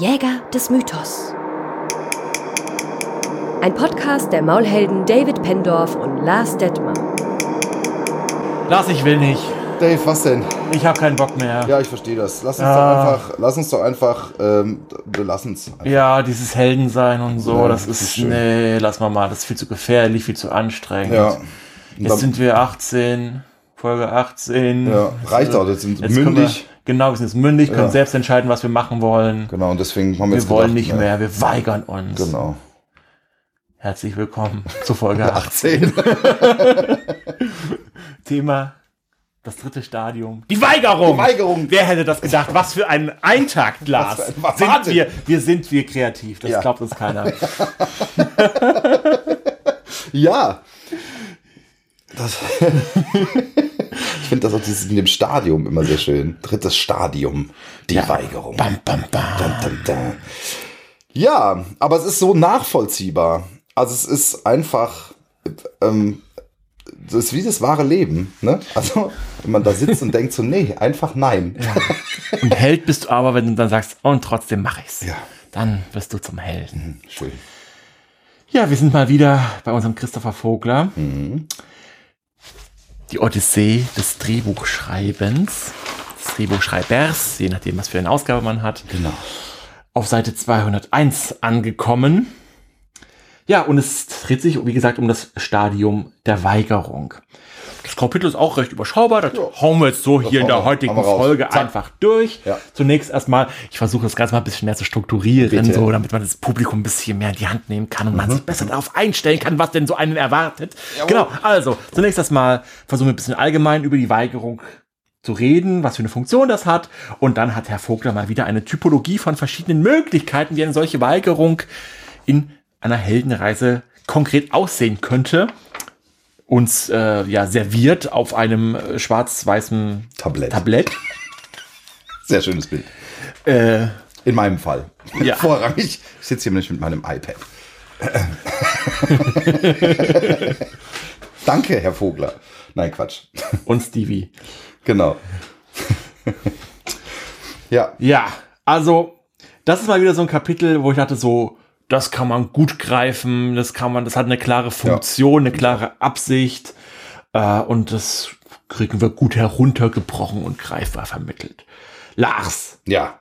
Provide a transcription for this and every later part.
Jäger des Mythos. Ein Podcast der Maulhelden David Pendorf und Lars Detmer. Lars, ich will nicht. Dave, was denn? Ich habe keinen Bock mehr. Ja, ich verstehe das. Lass uns Ah. doch einfach, lass uns doch einfach, ähm, wir lassen es. Ja, dieses Heldensein und so, Ja, das das ist ist, schön. nee, lass mal mal, das ist viel zu gefährlich, viel zu anstrengend. Ja. Jetzt sind wir 18, Folge 18. Ja, reicht auch, jetzt sind wir Jetzt mündig. Genau, wir sind jetzt mündig, können Ja. selbst entscheiden, was wir machen wollen. Genau, und deswegen haben wir Wir jetzt wollen gedacht, nicht ne, mehr, wir weigern uns. Genau. Herzlich willkommen zu Folge 18. 18. Thema das dritte Stadium. Die Weigerung. Die Weigerung. Wer hätte das gedacht? Was für ein Eintakt, Lars. Was sind Wahnsinn. wir, wir sind wir kreativ. Das Ja. glaubt uns keiner. ja. Das ich finde das auch dieses in dem Stadium immer sehr schön. Drittes Stadium. Die Weigerung. Bam, bam, bam. Dun, dun, dun. Ja, aber es ist so nachvollziehbar. Also es ist einfach, ähm, das ist wie das wahre Leben. Ne? Also wenn man da sitzt und denkt so, nee, einfach nein. Und Held bist du aber, wenn du dann sagst, oh, und trotzdem mache ich's. Ja. Dann wirst du zum Helden. Schön. Ja, wir sind mal wieder bei unserem Christopher Vogler. Die Odyssee des Drehbuchschreibens, des Drehbuchschreibers, je nachdem, was für eine Ausgabe man hat. Genau. auf Seite 201 angekommen. Ja, und es dreht sich, wie gesagt, um das Stadium der Weigerung. Das Kapitel ist auch recht überschaubar. Das hauen wir jetzt so hier in der heutigen. Folge Zack. einfach durch. Ja. Zunächst erstmal, ich versuche das Ganze mal ein bisschen mehr zu strukturieren, Bitte. so, damit man das Publikum ein bisschen mehr in die Hand nehmen kann und Mhm. man sich besser darauf einstellen kann, was denn so einen erwartet. Genau, also, zunächst erstmal versuchen wir ein bisschen allgemein über die Weigerung zu reden, was für eine Funktion das hat. Und dann hat Herr Vogler mal wieder eine Typologie von verschiedenen Möglichkeiten, wie eine solche Weigerung in einer Heldenreise konkret aussehen könnte. Uns äh, ja serviert auf einem äh, schwarz-weißen Tablett. Tablett. Sehr schönes Bild. Äh, In meinem Fall. Ja. Vorrangig. Ich sitze hier nämlich mit meinem iPad. Danke, Herr Vogler. Nein, Quatsch. und Stevie. Genau. ja, Ja, also das ist mal wieder so ein Kapitel, wo ich dachte so, das kann man gut greifen, das kann man, das hat eine klare Funktion, eine klare Absicht äh, und das kriegen wir gut heruntergebrochen und greifbar vermittelt. Lars, Ja.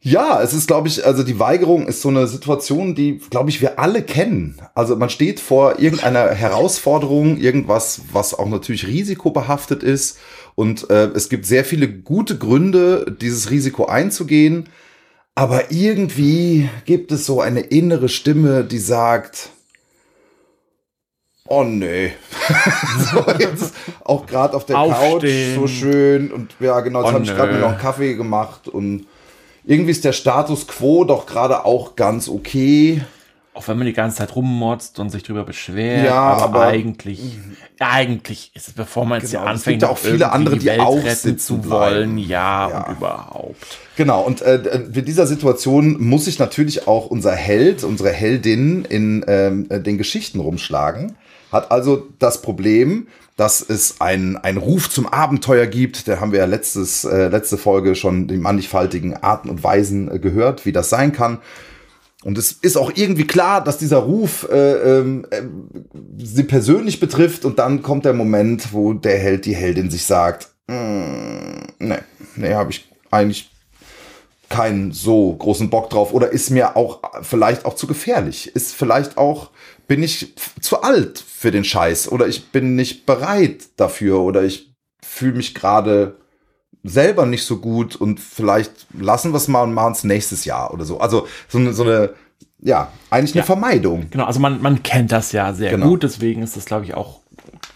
Ja, es ist, glaube ich, also die Weigerung ist so eine Situation, die, glaube ich, wir alle kennen. Also man steht vor irgendeiner Herausforderung, irgendwas, was auch natürlich risikobehaftet ist. Und äh, es gibt sehr viele gute Gründe, dieses Risiko einzugehen. Aber irgendwie gibt es so eine innere Stimme, die sagt, oh nee. so jetzt auch gerade auf der Aufstehen. Couch so schön. Und ja, genau, jetzt Oh habe ich gerade mir noch einen Kaffee gemacht und irgendwie ist der Status quo doch gerade auch ganz okay. Auch wenn man die ganze Zeit rummotzt und sich drüber beschwert, Ja, aber, aber- eigentlich, eigentlich ist es, bevor man jetzt Genau, hier es anfängt, gibt ja auch viele andere, die auch retten sitzen zu wollen, ja, Ja. und überhaupt. Genau, und äh, in dieser Situation muss sich natürlich auch unser Held, unsere Heldin in ähm, äh, den Geschichten rumschlagen. Hat also das Problem, dass es einen einen Ruf zum Abenteuer gibt. Da haben wir ja letztes, äh, letzte Folge schon die mannigfaltigen Arten und Weisen äh, gehört, wie das sein kann. Und es ist auch irgendwie klar, dass dieser Ruf äh, ähm, äh, sie persönlich betrifft. Und dann kommt der Moment, wo der Held, die Heldin sich sagt, "Mm, nee, nee, habe ich eigentlich keinen so großen Bock drauf oder ist mir auch vielleicht auch zu gefährlich. Ist vielleicht auch, bin ich zu alt für den Scheiß oder ich bin nicht bereit dafür oder ich fühle mich gerade selber nicht so gut und vielleicht lassen wir es mal und machen es nächstes Jahr oder so. Also so so eine ja, eigentlich eine Ja. Vermeidung. Genau, also man, man kennt das ja sehr Genau. gut, deswegen ist das, glaube ich, auch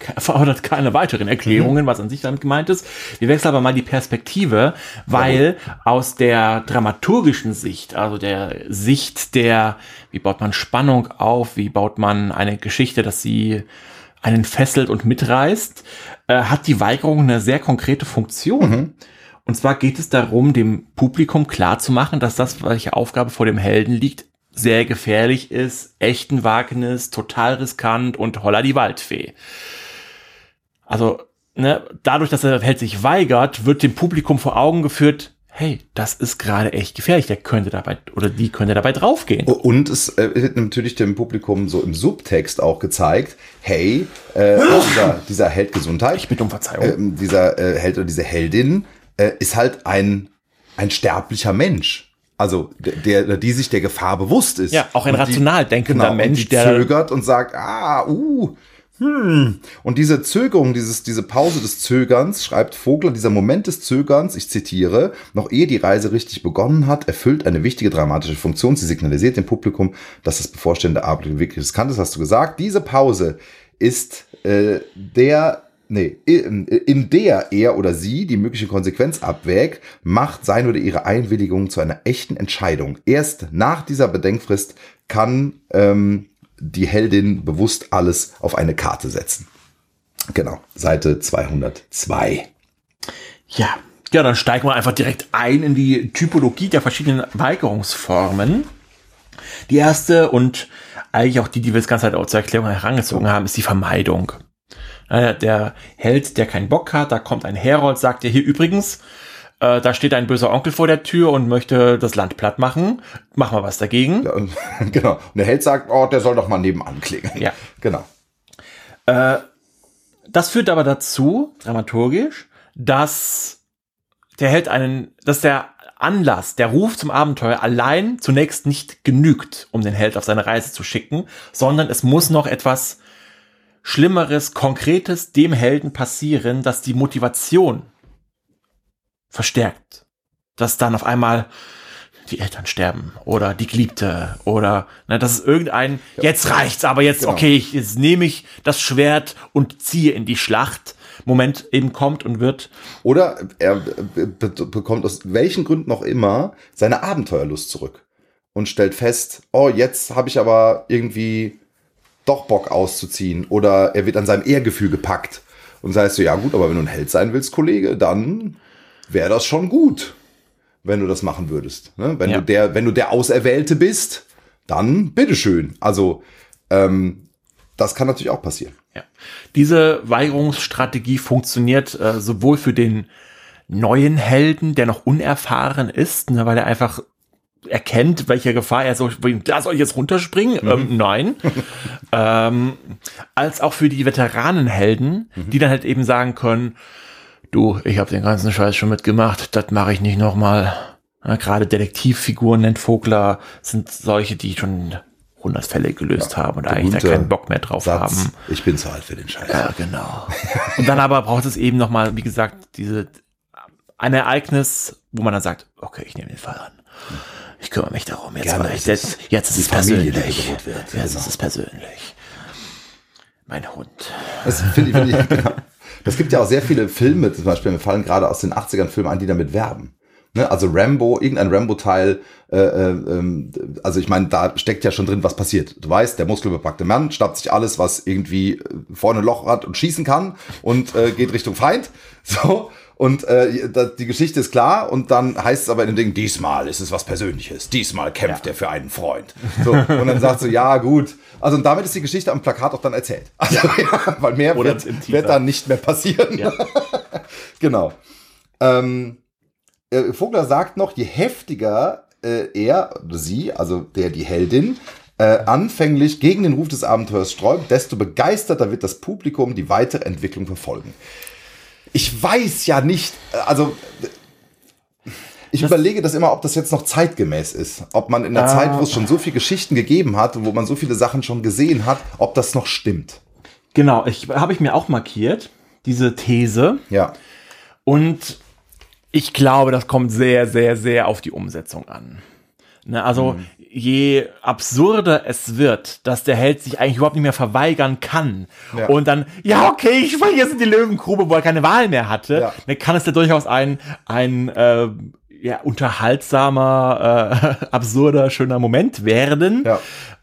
erfordert keine weiteren Erklärungen, was an sich damit gemeint ist. Wir wechseln aber mal die Perspektive, weil aus der dramaturgischen Sicht, also der Sicht der, wie baut man Spannung auf, wie baut man eine Geschichte, dass sie einen fesselt und mitreißt, äh, hat die Weigerung eine sehr konkrete Funktion. Und zwar geht es darum, dem Publikum klarzumachen, dass das, welche Aufgabe vor dem Helden liegt, sehr gefährlich ist, echten Wagnis, total riskant und holla die Waldfee. Also, ne, dadurch, dass der Held sich weigert, wird dem Publikum vor Augen geführt, hey, das ist gerade echt gefährlich, der könnte dabei oder die könnte dabei draufgehen. Und es äh, wird natürlich dem Publikum so im Subtext auch gezeigt, hey, äh, dieser, dieser Held Gesundheit, Ich bitte um Verzeihung. ähm, dieser äh, Held oder diese Heldin äh, ist halt ein, ein sterblicher Mensch. Also der, der, die sich der Gefahr bewusst ist. Ja, auch ein Und die- rational denkender genau, Mensch, der- zögert und sagt, ah, uh, hm. Und diese Zögerung, dieses, diese Pause des Zögerns, schreibt Vogler, dieser Moment des Zögerns, ich zitiere, noch ehe die Reise richtig begonnen hat, erfüllt eine wichtige dramatische Funktion. Sie signalisiert dem Publikum, dass das bevorstehende Abend wirklich riskant ist, hast du gesagt. Diese Pause ist äh, der Nee, in der er oder sie die mögliche Konsequenz abwägt, macht sein oder ihre Einwilligung zu einer echten Entscheidung. Erst nach dieser Bedenkfrist kann ähm, die Heldin bewusst alles auf eine Karte setzen. Genau, Seite 202. Ja. Ja, dann steigen wir einfach direkt ein in die Typologie der verschiedenen Weigerungsformen. Die erste und eigentlich auch die, die wir das ganze Zeit auch zur Erklärung herangezogen haben, ist die Vermeidung. Äh, Der Held, der keinen Bock hat, da kommt ein Herold, sagt dir hier übrigens, äh, da steht ein böser Onkel vor der Tür und möchte das Land platt machen. Mach mal was dagegen. Ja, und, genau. Und der Held sagt, oh, der soll doch mal nebenan klingeln. Ja. Genau. Das führt aber dazu, dramaturgisch, dass der Held einen, dass der Anlass, der Ruf zum Abenteuer allein zunächst nicht genügt, um den Held auf seine Reise zu schicken, sondern es muss noch etwas Schlimmeres, Konkretes dem Helden passieren, dass die Motivation verstärkt. Dass dann auf einmal die Eltern sterben oder die Geliebte oder ne, das ist irgendein, jetzt reicht's, aber jetzt, Genau. okay, ich, jetzt nehme ich das Schwert und ziehe in die Schlacht. Moment eben kommt und wird. Oder er be be bekommt aus welchen Gründen auch immer seine Abenteuerlust zurück und stellt fest, oh, jetzt habe ich aber irgendwie doch Bock auszuziehen. Oder er wird an seinem Ehrgefühl gepackt und sagst du, ja gut, aber wenn du ein Held sein willst, Kollege, dann wäre das schon gut, wenn du das machen würdest. Ne? Wenn, Ja. du der, wenn du der Auserwählte bist, dann bitteschön. Also ähm, das kann natürlich auch passieren. Ja. Diese Weigerungsstrategie funktioniert äh, sowohl für den neuen Helden, der noch unerfahren ist, ne, weil er einfach erkennt, welche Gefahr er so, da soll ich jetzt runterspringen? Ähm, nein. ähm, als auch für die Veteranenhelden, die dann halt eben sagen können, du, ich habe den ganzen Scheiß schon mitgemacht, das mache ich nicht nochmal. Ja, Gerade Detektivfiguren nennt Vogler sind solche, die schon 100 Fälle gelöst haben und eigentlich da keinen Bock mehr drauf Satz, haben. ich bin zu alt für den Scheiß. Ja, genau. Und dann aber braucht es eben nochmal, wie gesagt, diese, ein Ereignis, wo man dann sagt, okay, ich nehme den Fall an. Ich kümmere mich darum. Jetzt, Gerne, ich, jetzt, jetzt ist es Familie, persönlich. wird. Jetzt Genau. ist es persönlich. Mein Hund. Das finde ich, finde ich, genau. Das gibt ja auch sehr viele Filme, zum Beispiel, mir fallen gerade aus den 80ern Filme an, die damit werben. Ne? Also Rambo, irgendein Rambo-Teil, äh, äh, ähm, also ich meine, da steckt ja schon drin, was passiert. Du weißt, der muskelbepackte Mann schnappt sich alles, was irgendwie äh, vorne ein Loch hat und schießen kann und äh, geht Richtung Feind. So. Und äh, die Geschichte ist klar und dann heißt es aber in dem Ding, diesmal ist es was Persönliches, diesmal kämpft er für einen Freund. So, und dann sagst du, ja gut. Also und damit ist die Geschichte am Plakat auch dann erzählt. Also, ja, weil mehr Oder wird, wird dann nicht mehr passieren. Ja. genau. Ähm, äh, Vogler sagt noch, je heftiger äh, er sie, also der die Heldin, äh, anfänglich gegen den Ruf des Abenteuers sträubt, desto begeisterter wird das Publikum die weitere Entwicklung verfolgen. Ich weiß ja nicht, äh, also äh, ich überlege das immer, ob das jetzt noch zeitgemäß ist. Ob man in der Ah. Zeit, wo es schon so viele Geschichten gegeben hat und wo man so viele Sachen schon gesehen hat, ob das noch stimmt. Genau, ich habe ich mir auch markiert, diese These. Ja. Und ich glaube, das kommt sehr, sehr, sehr auf die Umsetzung an. Ne, also Mhm. Je absurder es wird, dass der Held sich eigentlich überhaupt nicht mehr verweigern kann Ja. und dann, ja, okay, ich springe jetzt in die Löwengrube, wo er keine Wahl mehr hatte, Ja. dann kann es ja durchaus ein, ein äh, ja, unterhaltsamer, äh, absurder, schöner Moment werden. Ja.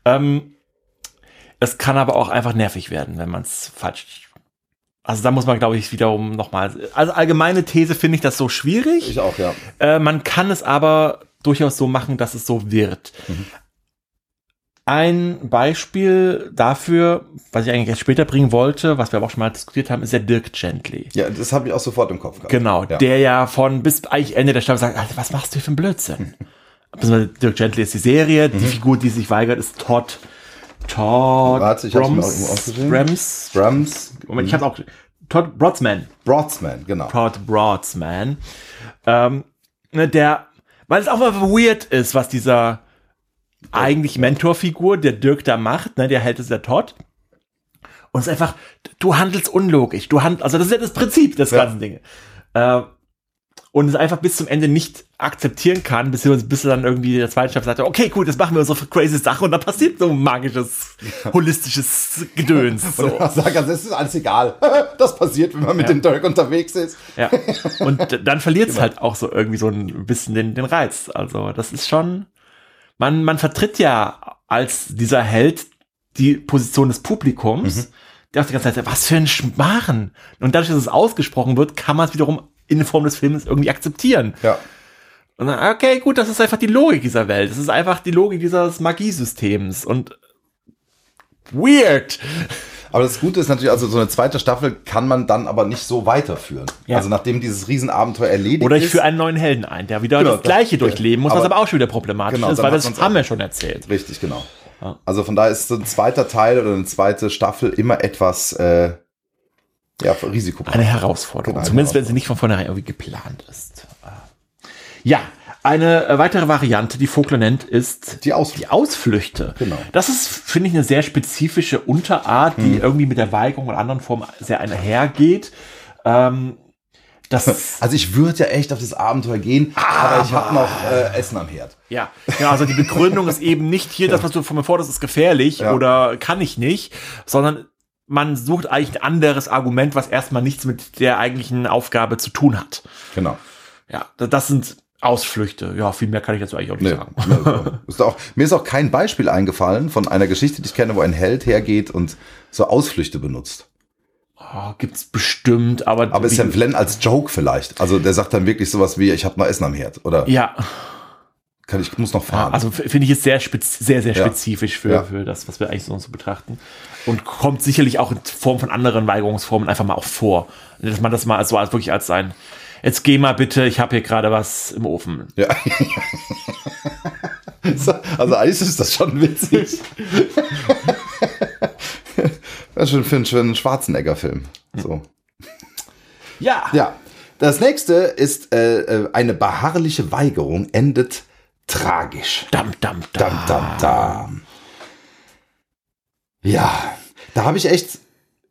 Ähm, es kann aber auch einfach nervig werden, wenn man es falsch. Also da muss man, glaube ich, wiederum nochmal. Also allgemeine These finde ich das so schwierig. Ich auch, ja. Äh, man kann es aber durchaus so machen, dass es so wird. Ein Beispiel dafür, was ich eigentlich erst später bringen wollte, was wir aber auch schon mal diskutiert haben, ist der Dirk Gently. Ja, das habe ich auch sofort im Kopf gehabt. Genau, ja. der ja von bis eigentlich Ende der Staffel sagt, Alter, was machst du für einen Blödsinn? Dirk Gently ist die Serie, die Figur, die sich weigert, ist Todd. Todd Warte, ich aufgeschrieben. Brams. Drums. Moment, ich habe auch Todd Brodsman. Broadsman, genau. Todd Broadsman. Ähm, ne, der, weil es auch mal weird ist, was dieser eigentlich Mentorfigur, der Dirk da macht, ne, der hält es der Todd. Und es ist einfach, du handelst unlogisch. Du hand, also das ist ja das Prinzip des Ja. ganzen Dinge. Äh, und es einfach bis zum Ende nicht akzeptieren kann, bis er dann irgendwie der zweite Staffel sagt, okay, gut, jetzt machen wir unsere crazy Sache und dann passiert so magisches, holistisches Gedöns. So. Und sag, also, es ist alles egal. Das passiert, wenn man mit Ja. dem Dirk unterwegs ist. Ja. Und dann verliert es halt auch so irgendwie so ein bisschen den, den Reiz. Also, das ist schon, man, man vertritt ja als dieser Held die Position des Publikums, der auch die ganze Zeit was für ein Schmarren. Und dadurch, dass es ausgesprochen wird, kann man es wiederum in Form des Films irgendwie akzeptieren. Ja. Und dann, okay, gut, das ist einfach die Logik dieser Welt. Das ist einfach die Logik dieses Magiesystems. Und weird. Aber das Gute ist natürlich, also so eine zweite Staffel kann man dann aber nicht so weiterführen. Ja. Also nachdem dieses Riesenabenteuer erledigt Oder ich ist. führe einen neuen Helden ein, der wieder Genau, das Gleiche das- durchleben muss, aber- was aber auch schon wieder problematisch Genau, ist, weil das haben wir schon erzählt. Richtig, genau. Also von daher ist so ein zweiter Teil oder eine zweite Staffel immer etwas äh, ja, risikobereicher. Eine Herausforderung. Genau, eine Zumindest wenn sie nicht von vornherein irgendwie geplant ist. Ja, eine äh, weitere Variante, die Vogler nennt, ist Die Ausflüge. die Ausflüchte. Genau. Das ist, finde ich, eine sehr spezifische Unterart, die Mhm. irgendwie mit der Weigerung und anderen Formen sehr einhergeht. Ähm, das, Also ich würde ja echt auf das Abenteuer gehen, aber, ich habe noch äh, Essen am Herd. ja, ja, also die Begründung ist eben nicht hier, das, was du von mir forderst, ist gefährlich Ja. oder kann ich nicht, sondern man sucht eigentlich ein anderes Argument, was erstmal nichts mit der eigentlichen Aufgabe zu tun hat. Genau. Ja, da- das sind Ausflüchte. Ja, viel mehr kann ich dazu eigentlich auch nicht Nee, sagen. also, ist auch, mir ist auch kein Beispiel eingefallen von einer Geschichte, die ich kenne, wo ein Held hergeht und so Ausflüchte benutzt. Oh, gibt's bestimmt, aber. Aber ist ja Glenn als Joke vielleicht. Also der sagt dann wirklich sowas wie, ich habe noch Essen am Herd. Oder ja, kann ich muss noch ja, fahren. also finde ich jetzt sehr, spez sehr, sehr Ja. spezifisch für, Ja. für das, was wir eigentlich so, so betrachten. Und kommt sicherlich auch in Form von anderen Weigerungsformen einfach mal auch vor. Dass man das mal so als wirklich als ein, jetzt geh mal bitte, ich habe hier gerade was im Ofen. ja. also eigentlich ist das schon witzig. das ist schon für einen, Schwarzenegger-Film. So. Ja, Ja. Das nächste ist äh, äh, eine beharrliche Weigerung endet tragisch. dam, dam, dam. Dam, dam, dam. Ja, da habe ich echt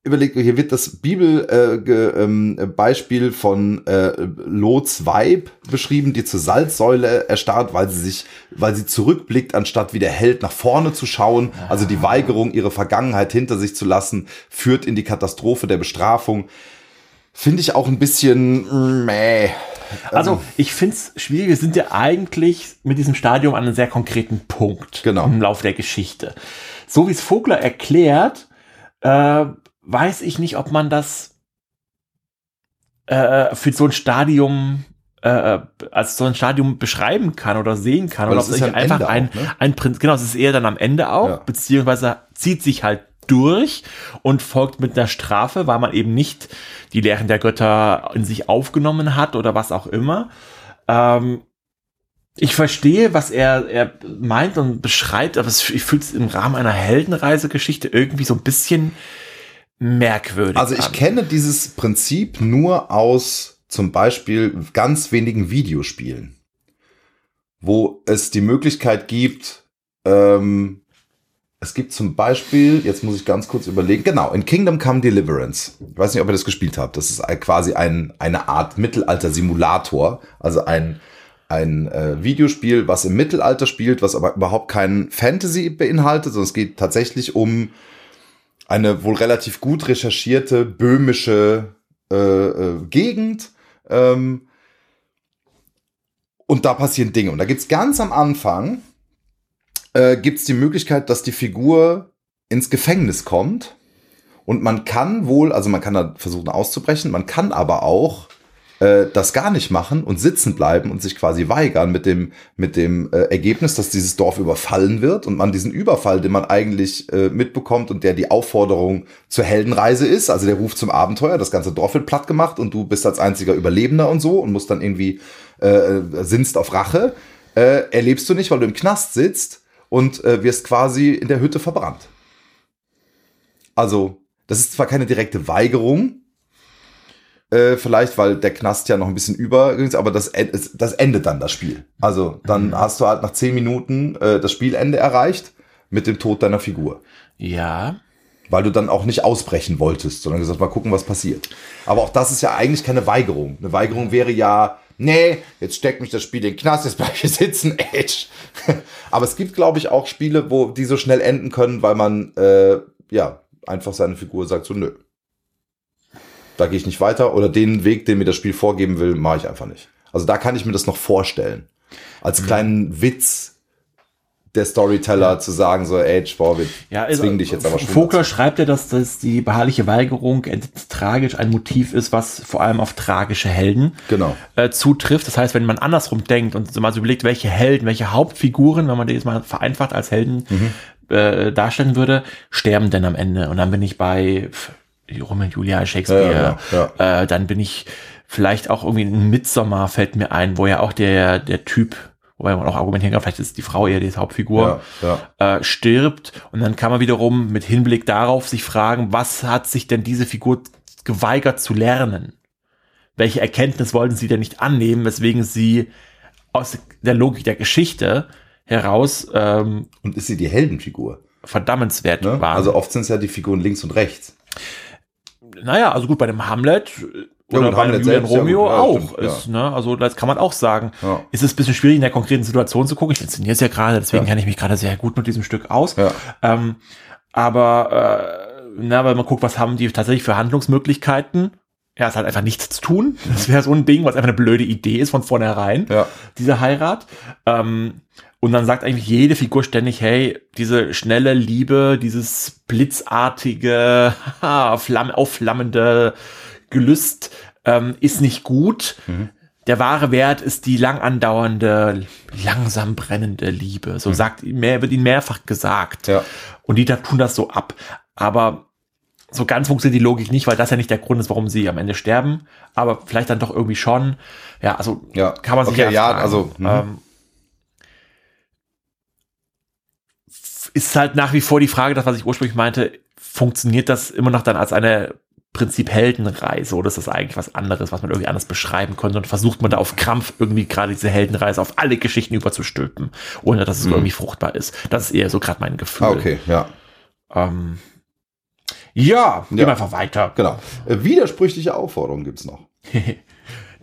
überlegt, hier wird das Bibelbeispiel äh, ähm, von äh, Lots Weib beschrieben, die zur Salzsäule erstarrt, weil sie sich, weil sie zurückblickt, anstatt wie der Held nach vorne zu schauen. Also die Weigerung, ihre Vergangenheit hinter sich zu lassen, führt in die Katastrophe der Bestrafung. Finde ich auch ein bisschen meh. Also, ich finde es schwierig. Wir sind ja eigentlich mit diesem Stadium an einem sehr konkreten Punkt Genau. im Laufe der Geschichte. So wie es Vogler erklärt, äh, weiß ich nicht, ob man das äh, für so ein Stadium äh, als so ein Stadium beschreiben kann oder sehen kann. Weil Oder es ob ist es ja am einfach Ende ein, auch, ne? ein Prinzip, genau, es ist eher dann am Ende auch, Ja. beziehungsweise zieht sich halt durch und folgt mit einer Strafe, weil man eben nicht die Lehren der Götter in sich aufgenommen hat oder was auch immer. Ähm, ich verstehe, was er, er meint und beschreibt, aber es, ich fühle es im Rahmen einer Heldenreisegeschichte irgendwie so ein bisschen merkwürdig. Also ich an. kenne dieses Prinzip nur aus zum Beispiel ganz wenigen Videospielen, wo es die Möglichkeit gibt, ähm, es gibt zum Beispiel, jetzt muss ich ganz kurz überlegen, genau, in Kingdom Come Deliverance. Ich weiß nicht, ob ihr das gespielt habt. Das ist quasi ein, eine Art Mittelalter-Simulator, also ein, ein äh, Videospiel, was im Mittelalter spielt, was aber überhaupt kein Fantasy beinhaltet, sondern es geht tatsächlich um eine wohl relativ gut recherchierte böhmische äh, äh, Gegend. Ähm, und da passieren Dinge. Und da gibt's ganz am Anfang äh, gibt's die Möglichkeit, dass die Figur ins Gefängnis kommt. Und man kann wohl, also man kann da versuchen auszubrechen, man kann aber auch äh, das gar nicht machen und sitzen bleiben und sich quasi weigern mit dem, mit dem äh, Ergebnis, dass dieses Dorf überfallen wird und man diesen Überfall, den man eigentlich äh, mitbekommt und der die Aufforderung zur Heldenreise ist, also der Ruf zum Abenteuer, das ganze Dorf wird platt gemacht und du bist als einziger Überlebender und so und musst dann irgendwie äh, sinnst auf Rache, äh, erlebst du nicht, weil du im Knast sitzt und äh, wirst quasi in der Hütte verbrannt. Also, das ist zwar keine direkte Weigerung, äh, vielleicht, weil der Knast ja noch ein bisschen über ist, aber das, das endet dann das Spiel. Also dann mhm. hast du halt nach zehn Minuten äh, das Spielende erreicht mit dem Tod deiner Figur. Ja. Weil du dann auch nicht ausbrechen wolltest, sondern gesagt, mal gucken, was passiert. Aber auch das ist ja eigentlich keine Weigerung. Eine Weigerung wäre ja, nee, jetzt steckt mich das Spiel in den Knast, jetzt bleib ich sitzen, Edge. aber es gibt, glaube ich, auch Spiele, wo die so schnell enden können, weil man, äh, ja, einfach seine Figur sagt so, nö, da gehe ich nicht weiter oder den Weg, den mir das Spiel vorgeben will, mache ich einfach nicht. Also da kann ich mir das noch vorstellen. Als mhm. kleinen Witz der Storyteller ja. zu sagen, so, ey, boah, wir ja, also, zwingen dich jetzt aber schon. Vogler schreibt ja, dass, dass die beharrliche Weigerung tragisch ein Motiv ist, was vor allem auf tragische Helden genau. äh, zutrifft. Das heißt, wenn man andersrum denkt und so mal so überlegt, welche Helden, welche Hauptfiguren, wenn man die jetzt mal vereinfacht als Helden mhm. äh, darstellen würde, sterben denn am Ende. Und dann bin ich bei Romeo Julia, Shakespeare, ja, ja. Äh, dann bin ich vielleicht auch irgendwie ein Midsommar fällt mir ein, wo ja auch der, der Typ, wobei man auch argumentieren kann, vielleicht ist die Frau eher die Hauptfigur, äh, stirbt und dann kann man wiederum mit Hinblick darauf sich fragen, was hat sich denn diese Figur geweigert zu lernen? Welche Erkenntnis wollten sie denn nicht annehmen, weswegen sie aus der Logik der Geschichte heraus ähm, und ist sie die Heldenfigur? Verdammenswert ne? waren. Also oft sind es ja die Figuren links und rechts naja, also gut, bei dem Hamlet oder ja, bei Julian Romeo ja, auch stimmt, ist, ne? Also das kann man auch sagen. Ja. Ist es ein bisschen schwierig in der konkreten Situation zu gucken. Ich inszeniere es ja gerade, deswegen kenne ich mich gerade sehr gut mit diesem Stück aus. Ähm, aber äh, na, weil man guckt, was haben die tatsächlich für Handlungsmöglichkeiten. Ja, ist halt einfach nichts zu tun. Das wäre so ein Ding, was einfach eine blöde Idee ist von vornherein, ja. diese Heirat. Ähm, und dann sagt eigentlich jede Figur ständig, hey, diese schnelle Liebe, dieses blitzartige, aufflammende Gelüst ähm, ist nicht gut. Mhm. Der wahre Wert ist die lang andauernde, langsam brennende Liebe. So mhm. sagt, mehr, wird ihnen mehrfach gesagt. Ja. Und die da tun das so ab. Aber so ganz funktioniert die Logik nicht, weil das ja nicht der Grund ist, warum sie am Ende sterben. Aber vielleicht dann doch irgendwie schon. Ja, also ja. kann man sich okay, ja, ja also mhm. ähm, ist halt nach wie vor die Frage, das, was ich ursprünglich meinte, funktioniert das immer noch dann als eine Prinzip Heldenreise oder ist das eigentlich was anderes, was man irgendwie anders beschreiben könnte und versucht man da auf Krampf irgendwie gerade diese Heldenreise auf alle Geschichten überzustülpen, ohne dass es mhm. irgendwie fruchtbar ist. Das ist eher so gerade mein Gefühl. Ah, okay, ja. Ähm, ja, gehen wir einfach weiter. Genau. Äh, widersprüchliche Aufforderungen gibt es noch.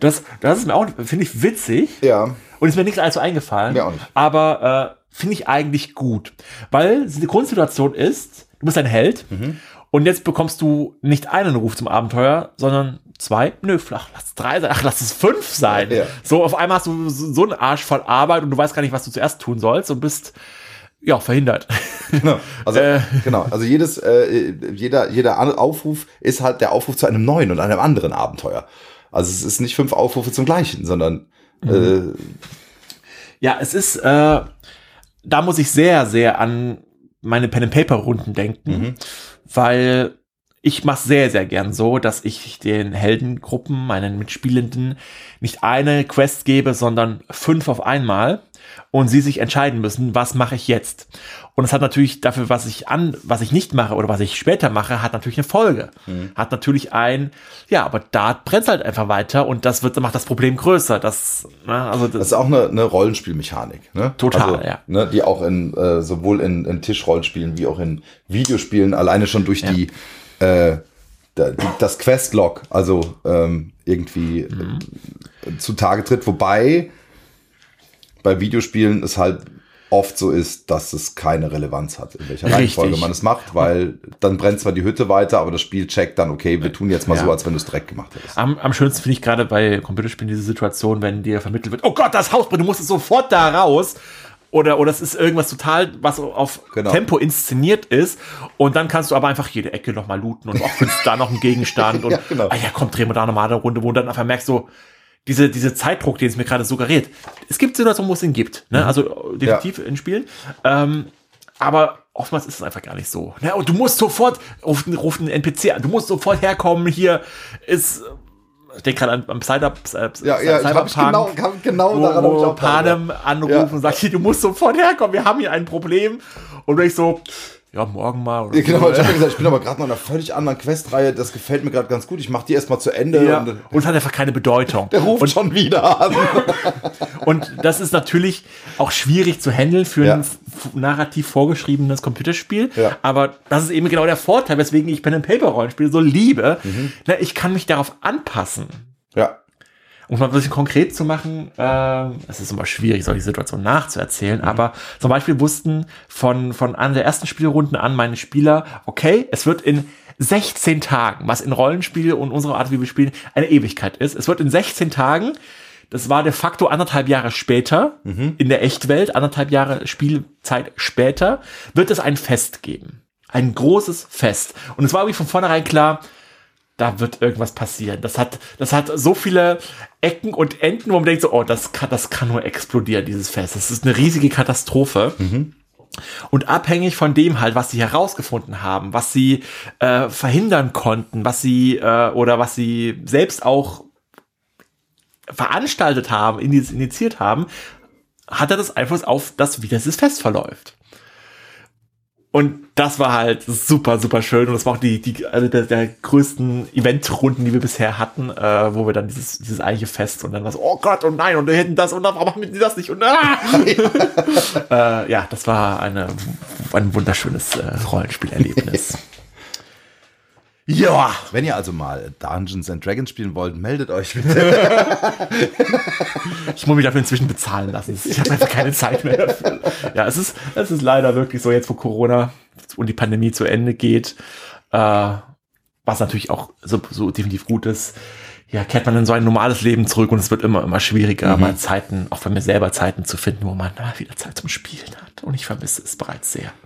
das, das ist mir auch, finde ich, witzig. Ja. Und ist mir nichts allzu eingefallen. Mir auch nicht. Aber äh, finde ich eigentlich gut. Weil die Grundsituation ist, du bist ein Held mhm. Und jetzt bekommst du nicht einen Ruf zum Abenteuer, sondern zwei, nö, ach, lass drei sein, ach, lass es fünf sein. Ja. So, auf einmal hast du so einen Arsch voll Arbeit und du weißt gar nicht, was du zuerst tun sollst und bist ja, verhindert. Genau. Also, äh. genau. also jedes, äh, jeder, jeder Aufruf ist halt der Aufruf zu einem neuen und einem anderen Abenteuer. Also es ist nicht fünf Aufrufe zum gleichen, sondern mhm. äh, ja, es ist, äh, da muss ich sehr, sehr an meine Pen and Paper Runden denken, mhm. weil ich mache sehr, sehr gern so, dass ich den Heldengruppen, meinen Mitspielenden, nicht eine Quest gebe, sondern fünf auf einmal und sie sich entscheiden müssen, was mache ich jetzt. Und es hat natürlich dafür, was ich an, was ich nicht mache oder was ich später mache, hat natürlich eine Folge. Mhm. Hat natürlich ein, ja, aber da brennt halt einfach weiter und das wird, macht das Problem größer. Das, ne, also das, das ist auch eine, eine Rollenspielmechanik, ne? Total, also, ja. Ne, die auch in, äh, sowohl in, in Tischrollenspielen wie auch in Videospielen alleine schon durch ja. die, äh, das Questlog, also ähm, irgendwie mhm. äh, zutage tritt, wobei bei Videospielen es halt oft so ist, dass es keine Relevanz hat, in welcher Reihenfolge man es macht, weil dann brennt zwar die Hütte weiter, aber das Spiel checkt dann, okay, wir tun jetzt mal ja. so, als wenn du es direkt gemacht hättest. Am, am schönsten finde ich gerade bei Computerspielen diese Situation, wenn dir vermittelt wird, oh Gott, das Haus brennt, du musst sofort da raus oder, oder es ist irgendwas total, was auf Genau. Tempo inszeniert ist. Und dann kannst du aber einfach jede Ecke nochmal looten und auch findest da noch einen Gegenstand. Und Ja, genau. ah ja, komm, drehen wir da nochmal eine Runde, wo du dann einfach merkst, so, diese, diese Zeitdruck, den es mir gerade suggeriert. Es gibt Situationen, wo es ihn gibt, ne? Also äh, definitiv in Spielen. Ähm, aber oftmals ist es einfach gar nicht so. Ne? Und du musst sofort, ruft, ein- ruft einen NPC an, du musst sofort herkommen, hier ist, ich denke gerade an, an Cyber, äh, Ja, ja, ich habe genau, hab genau wo, daran ich wo Panem anruft Ja. und sagt, hier, du musst sofort herkommen, wir haben hier ein Problem. Und ich so, ja, morgen mal. Oder Ja, genau, so, ich habe gesagt, ich bin aber gerade noch in einer völlig anderen Questreihe, das gefällt mir gerade ganz gut, ich mache die erstmal zu Ende ja. und Und es hat einfach keine Bedeutung. der ruft und, schon wieder an. und das ist natürlich auch schwierig zu handeln für Ja. ein narrativ vorgeschriebenes Computerspiel. Ja. Aber das ist eben genau der Vorteil, weswegen ich Pen and Paper Rollenspiele so liebe. Mhm. Na, ich kann mich darauf anpassen. Ja, Um es mal ein bisschen konkret zu machen, äh, es ist immer schwierig, solche Situationen nachzuerzählen, Mhm. aber zum Beispiel wussten von, von einer der ersten Spielrunden an meine Spieler, okay, es wird in 16 Tagen, was in Rollenspiele und unserer Art, wie wir spielen, eine Ewigkeit ist. Es wird in 16 Tagen, das war de facto anderthalb Jahre später, Mhm. in der Echtwelt, anderthalb Jahre Spielzeit später, wird es ein Fest geben. Ein großes Fest. Und es war irgendwie von vornherein klar, da wird irgendwas passieren. Das hat, das hat so viele Ecken und Enden, wo man denkt so, oh, das kann, das kann nur explodieren, dieses Fest. Das ist eine riesige Katastrophe. Und abhängig von dem halt, was sie herausgefunden haben, was sie äh, verhindern konnten, was sie äh, oder was sie selbst auch veranstaltet haben, initiiert haben, hat er das Einfluss auf das, wie dieses Fest verläuft. Und das war halt super, super schön. Und das war auch die, die eine der, der größten Eventrunden, die wir bisher hatten, äh, wo wir dann dieses, dieses eigentliche Fest und dann was, oh Gott, und nein, und wir hätten das und warum machen die das nicht? Und ah! äh, ja, das war eine, ein wunderschönes äh, Rollenspielerlebnis. ja, wenn ihr also mal Dungeons and Dragons spielen wollt, meldet euch bitte. ich muss mich dafür inzwischen bezahlen lassen. Ich habe einfach keine Zeit mehr dafür. Ja, es ist, es ist leider wirklich so, jetzt wo Corona und die Pandemie zu Ende geht, äh, was natürlich auch so, so definitiv gut ist, ja, kehrt man in so ein normales Leben zurück und es wird immer, immer schwieriger, mal Zeiten, auch bei mir selber Zeiten zu finden, wo man ah, wieder Zeit zum Spielen hat. Und ich vermisse es bereits sehr.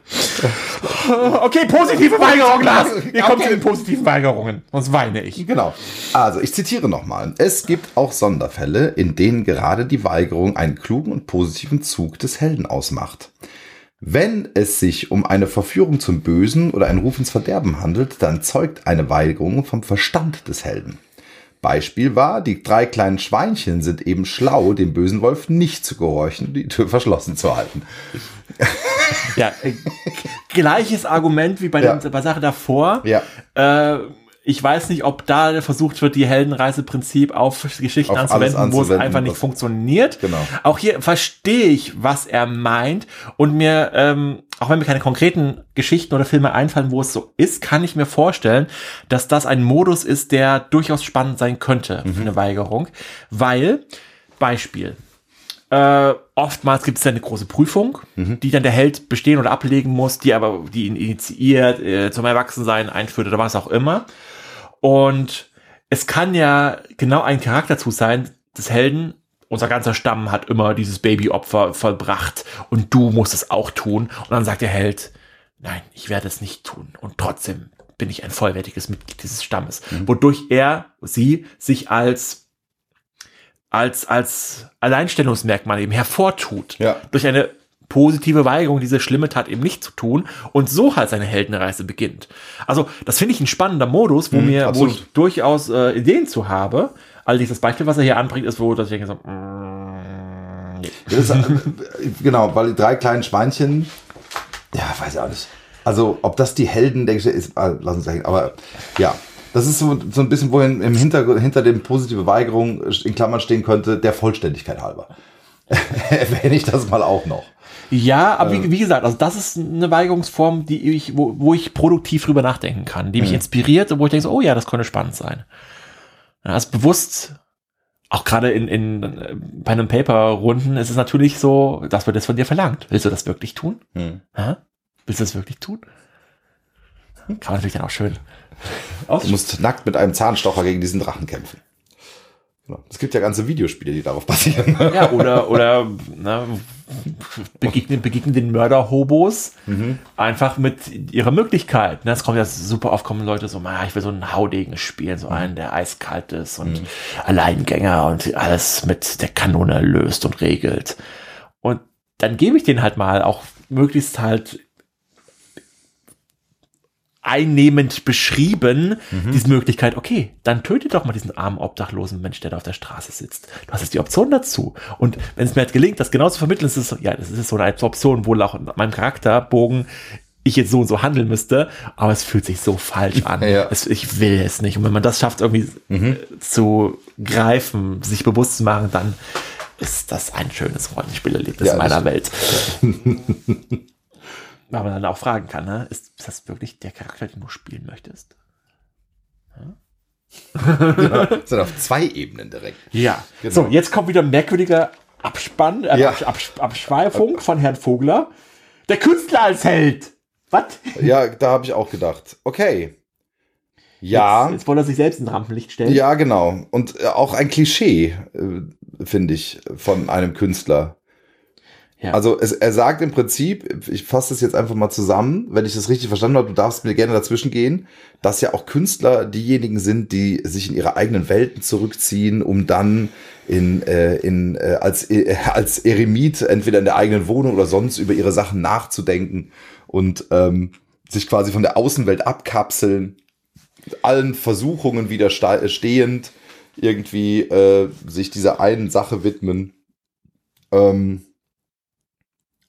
Okay, positive Weigerung, Lars. Wir kommen zu den positiven Weigerungen. Sonst weine ich. Genau. Also, ich zitiere nochmal. Es gibt auch Sonderfälle, in denen gerade die Weigerung einen klugen und positiven Zug des Helden ausmacht. Wenn es sich um eine Verführung zum Bösen oder einen Ruf ins Verderben handelt, dann zeugt eine Weigerung vom Verstand des Helden. Beispiel war, die drei kleinen Schweinchen sind eben schlau, dem bösen Wolf nicht zu gehorchen und die Tür verschlossen zu halten. Ja, äh, gleiches Argument wie bei Ja. der bei Sache davor. Ja. Äh, ich weiß nicht, ob da versucht wird, die Heldenreiseprinzip auf Geschichten Auf alles anzuwenden, wo es anzuwenden, einfach nicht funktioniert. Genau. Auch hier verstehe ich, was er meint. Und mir, ähm, auch wenn mir keine konkreten Geschichten oder Filme einfallen, wo es so ist, kann ich mir vorstellen, dass das ein Modus ist, der durchaus spannend sein könnte Mhm. für eine Weigerung. Weil, Beispiel, äh, oftmals gibt es ja eine große Prüfung, die dann der Held bestehen oder ablegen muss, die aber, die ihn initiiert, äh, zum Erwachsensein einführt oder was auch immer. Und es kann ja genau ein Charakterzug sein des Helden. Unser ganzer Stamm hat immer dieses Babyopfer vollbracht und du musst es auch tun. Und dann sagt der Held, nein, ich werde es nicht tun. Und trotzdem bin ich ein vollwertiges Mitglied dieses Stammes. Wodurch er, sie sich als als, als Alleinstellungsmerkmal eben hervortut. Ja. Durch eine positive Weigerung, diese schlimme Tat eben nicht zu tun und so halt seine Heldenreise beginnt. Also, das finde ich ein spannender Modus, wo mir, wo ich durchaus äh, Ideen zu habe. Allerdings das Beispiel, was er hier anbringt, ist, wo dass ich denke so, mm, nee. Ist, äh, genau, weil die drei kleinen Schweinchen, ja, weiß ich auch nicht. Also, ob das die Helden der Geschichte ist, äh, lass uns sagen, aber ja. Das ist so, so ein bisschen, wohin im Hintergrund, hinter dem positive Weigerung in Klammern stehen könnte, der Vollständigkeit halber. Erwähne ich das mal auch noch. Ja, aber wie, wie gesagt, also das ist eine Weigerungsform, die ich, wo, wo ich produktiv drüber nachdenken kann, die mich inspiriert und wo ich denke, so, oh ja, das könnte spannend sein. Ja, also bewusst, auch gerade in, in äh, Pen and Paper Runden ist es natürlich so, das wird jetzt von dir verlangt. Willst du das wirklich tun? Hä? Willst du das wirklich tun? Kann man natürlich dann auch schön. Du musst nackt mit einem Zahnstocher gegen diesen Drachen kämpfen. Genau. Es gibt ja ganze Videospiele, die darauf basieren. Ja, oder, oder, ne, begegnen, begegnen den Mörder-Hobos einfach mit ihrer Möglichkeit. Das kommt ja super oft, kommen Leute so, "Ah, ich will so einen Haudegen spielen, so einen, der eiskalt ist und Alleingänger und alles mit der Kanone löst und regelt. Und dann gebe ich den halt mal auch möglichst halt einnehmend beschrieben, diese Möglichkeit, okay, dann töte doch mal diesen armen, obdachlosen Mensch, der da auf der Straße sitzt. Du hast jetzt die Option dazu. Und wenn es mir halt gelingt, das genau zu vermitteln, ist es so, ja, das ist so eine Option, wohl auch in meinem Charakterbogen ich jetzt so und so handeln müsste, aber es fühlt sich so falsch an. Ja. Es, ich will es nicht. Und wenn man das schafft, irgendwie äh, zu greifen, sich bewusst zu machen, dann ist das ein schönes Rollenspielerlebnis Ja, meiner Welt. Aber man dann auch fragen kann, ne? ist, ist das wirklich der Charakter, den du spielen möchtest? Das sind auf zwei Ebenen direkt. Ja. Genau. So, jetzt kommt wieder ein merkwürdiger Abspann, äh, Ja. Absch Absch Abschweifung von Herrn Vogler. Der Künstler als Held. Was? Ja, da habe ich auch gedacht, okay. Ja, Jetzt, jetzt wollte er sich selbst ins Rampenlicht stellen. ja, genau. Und äh, auch ein Klischee, äh, finde ich, von einem Künstler. Ja. Also es, er sagt im Prinzip, ich fasse das jetzt einfach mal zusammen, wenn ich das richtig verstanden habe, du darfst mir gerne dazwischen gehen, dass ja auch Künstler diejenigen sind, die sich in ihre eigenen Welten zurückziehen, um dann in, äh, in, äh, als, äh, als Eremit entweder in der eigenen Wohnung oder sonst über ihre Sachen nachzudenken und ähm, sich quasi von der Außenwelt abkapseln, allen Versuchungen widerstehend irgendwie äh, sich dieser einen Sache widmen. Ähm,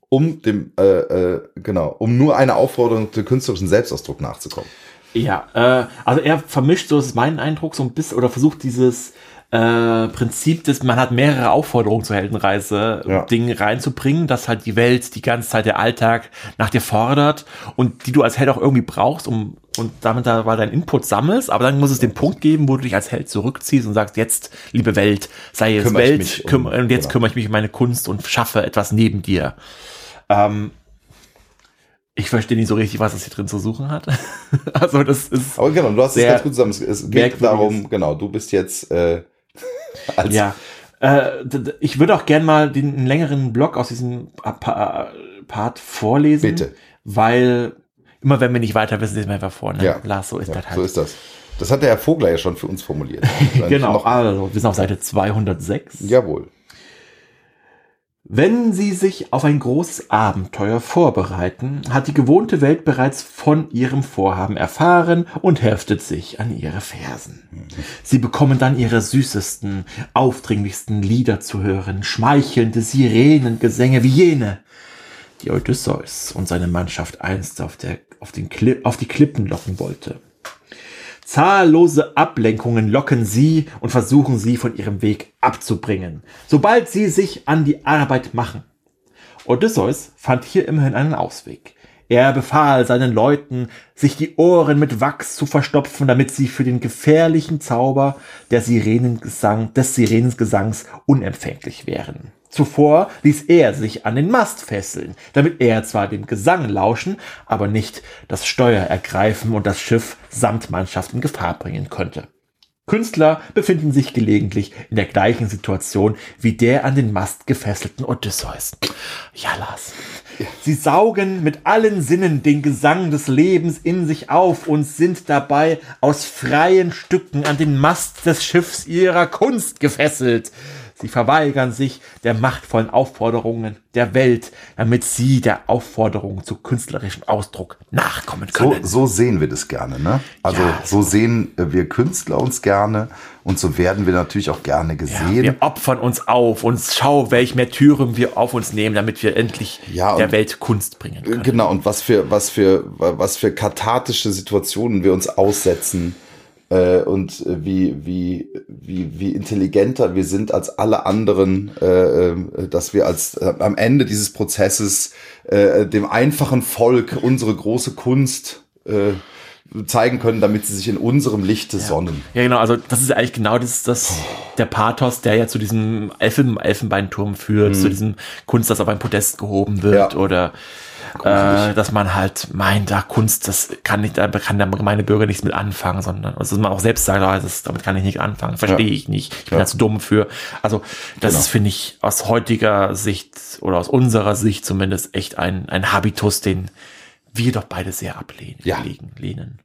um dem, äh, äh, genau, um nur einer Aufforderung zum künstlerischen Selbstausdruck nachzukommen. Ja, äh, also er vermischt, so ist mein Eindruck, so ein bisschen, oder versucht dieses äh, Prinzip des, man hat mehrere Aufforderungen zur Heldenreise, Ja. Reinzubringen, dass halt die Welt die ganze Zeit der Alltag nach dir fordert und die du als Held auch irgendwie brauchst, um und damit da mal deinen Input sammelst, aber dann muss es den Punkt geben, wo du dich als Held zurückziehst und sagst, jetzt, liebe Welt, sei es Kümmere Welt, um- und jetzt genau. kümmere ich mich um meine Kunst und schaffe etwas neben dir. Ähm, ich verstehe nicht so richtig, was es hier drin zu suchen hat. also das ist Aber genau, du hast es ganz gut zusammen. Es, geht darum, genau, du bist jetzt äh, als Ja. Äh, ich würde auch gern mal den einen längeren Blog aus diesem Pa- Part vorlesen. Bitte. Weil immer wenn wir nicht weiter wissen, lesen wir einfach vor. Ne? Ja. Lars, so ist ja, das halt. so ist das. Das hat der Herr Vogler ja schon für uns formuliert. genau. Also, wir sind auf Seite 206. jawohl. Wenn Sie sich auf ein großes Abenteuer vorbereiten, hat die gewohnte Welt bereits von Ihrem Vorhaben erfahren und heftet sich an Ihre Fersen. Sie bekommen dann Ihre süßesten, aufdringlichsten Lieder zu hören, schmeichelnde Sirenengesänge wie jene, die Odysseus und seine Mannschaft einst auf, der, auf, den Kli auf die Klippen locken wollte. Zahllose Ablenkungen locken sie und versuchen sie von ihrem Weg abzubringen, sobald sie sich an die Arbeit machen. Odysseus fand hier immerhin einen Ausweg. Er befahl seinen Leuten, sich die Ohren mit Wachs zu verstopfen, damit sie für den gefährlichen Zauber der Sirenengesang, des Sirenengesangs unempfänglich wären. Zuvor ließ er sich an den Mast fesseln, damit er zwar dem Gesang lauschen, aber nicht das Steuer ergreifen und das Schiff samt Mannschaft in Gefahr bringen könnte. Künstler befinden sich gelegentlich in der gleichen Situation wie der an den Mast gefesselten Odysseus. Ja, Lars. Sie saugen mit allen Sinnen den Gesang des Lebens in sich auf und sind dabei aus freien Stücken an den Mast des Schiffs ihrer Kunst gefesselt. Sie verweigern sich der machtvollen Aufforderungen der Welt, damit sie der Aufforderung zu künstlerischem Ausdruck nachkommen So, können. so sehen wir das gerne, ne? Also Ja. so sehen äh, wir Künstler uns gerne und so werden wir natürlich auch gerne Ja, gesehen. wir opfern uns auf und schau, welch Märtyrium wir auf uns nehmen, damit wir endlich Ja, der Welt Kunst bringen können. Genau, und was für, was für, was für kathartische Situationen wir uns aussetzen äh, und wie, wie, wie, wie intelligenter wir sind als alle anderen, äh, äh, dass wir als äh, am Ende dieses Prozesses äh, dem einfachen Volk unsere große Kunst äh, zeigen können, damit sie sich in unserem Lichte sonnen. Ja, genau, also das ist eigentlich genau das, das der Pathos, der ja zu diesem Elfen, Elfenbeinturm führt, zu diesem Kunst, das auf ein Podest gehoben wird Ja. oder äh, dass man halt meint, da Kunst, das kann nicht, da kann der gemeine Bürger nichts mit anfangen, sondern also dass man auch selbst sagt, ah, das, damit kann ich nicht anfangen, verstehe Ja. ich nicht, ich bin Ja. da zu dumm für. Also das Genau. ist, finde ich, aus heutiger Sicht oder aus unserer Sicht zumindest echt ein, ein Habitus, den wir doch beide sehr ablehnen, Ja. legen, lehnen.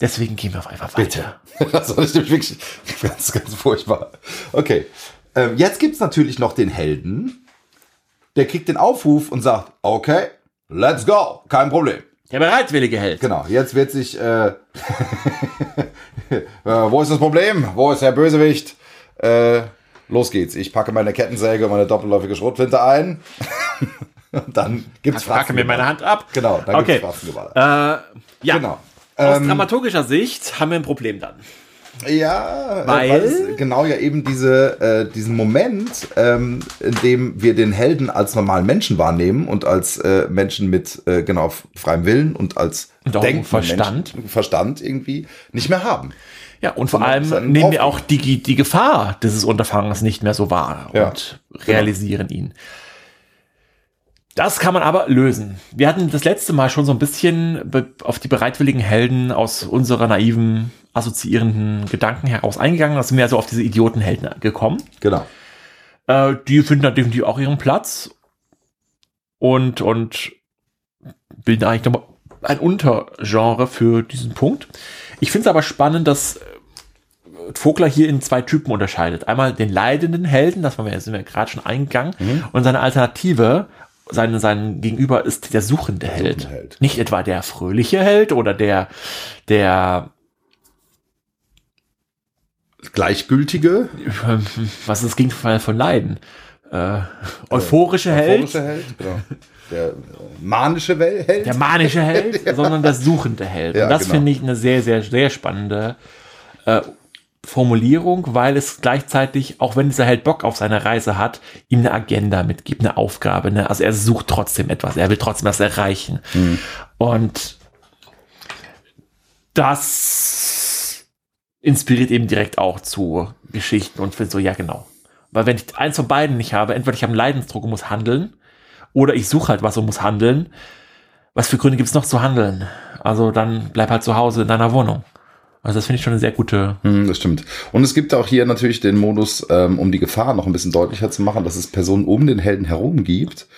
Deswegen gehen wir auf einfach weiter. Bitte. Das ist wirklich ganz, ganz furchtbar. Okay. Ähm, jetzt gibt's natürlich noch den Helden. Der kriegt den Aufruf und sagt, okay, let's go. Kein Problem. Der bereitwillige Held. Genau, jetzt wird sich, äh, äh, wo ist das Problem? Wo ist der Bösewicht? Äh, los geht's. Ich packe meine Kettensäge und meine doppelläufige Schrotflinte ein. und dann gibt's Packe mir meine Hand ab. Genau, dann Okay. gibt's Fratzengeballer. Äh, ja. Genau. Aus Ähm, dramaturgischer Sicht haben wir ein Problem dann. Ja, äh, Weil- es genau ja eben diese, äh, diesen Moment, ähm, in dem wir den Helden als normalen Menschen wahrnehmen und als äh, Menschen mit äh, genau freiem Willen und als denkenden Verstand. Menschen, Verstand irgendwie nicht mehr haben. Ja, und vor allem nehmen wir auch die, die Gefahr dieses Unterfangens nicht mehr so wahr Ja, und realisieren ihn. Das kann man aber lösen. Wir hatten das letzte Mal schon so ein bisschen auf die bereitwilligen Helden aus unserer naiven, assoziierenden Gedanken heraus eingegangen. Da sind wir also auf diese Idiotenhelden gekommen. Genau. Äh, die finden da definitiv auch ihren Platz und, und bilden eigentlich nochmal ein Untergenre für diesen Punkt. Ich finde es aber spannend, dass äh, Vogler hier in zwei Typen unterscheidet. Einmal den leidenden Helden, das waren wir, sind wir gerade schon eingegangen, und seine Alternative, sein, sein Gegenüber ist der suchende Held. suchende Held. Nicht etwa der fröhliche Held oder der, der, Gleichgültige, was ist das Gegenteil von Leiden? Äh, euphorische Held. euphorische Held, genau. der äh, manische Held. der manische Held, sondern der suchende Held. Ja, und das genau. finde ich eine sehr, sehr, sehr spannende äh, Formulierung, weil es gleichzeitig, auch wenn dieser Held Bock auf seine Reise hat, ihm eine Agenda mitgibt, eine Aufgabe. Ne? Also er sucht trotzdem etwas, er will trotzdem was erreichen. Mhm. Und das inspiriert eben direkt auch zu Geschichten und finde so, ja genau. Weil wenn ich eins von beiden nicht habe, entweder ich habe einen Leidensdruck und muss handeln, oder ich suche halt was und muss handeln. Was für Gründe gibt es noch zu handeln? Also dann bleib halt zu Hause in deiner Wohnung. Also das finde ich schon eine sehr gute. Hm, das stimmt. Und es gibt auch hier natürlich den Modus, ähm, um die Gefahr noch ein bisschen deutlicher zu machen, dass es Personen um den Helden herum gibt,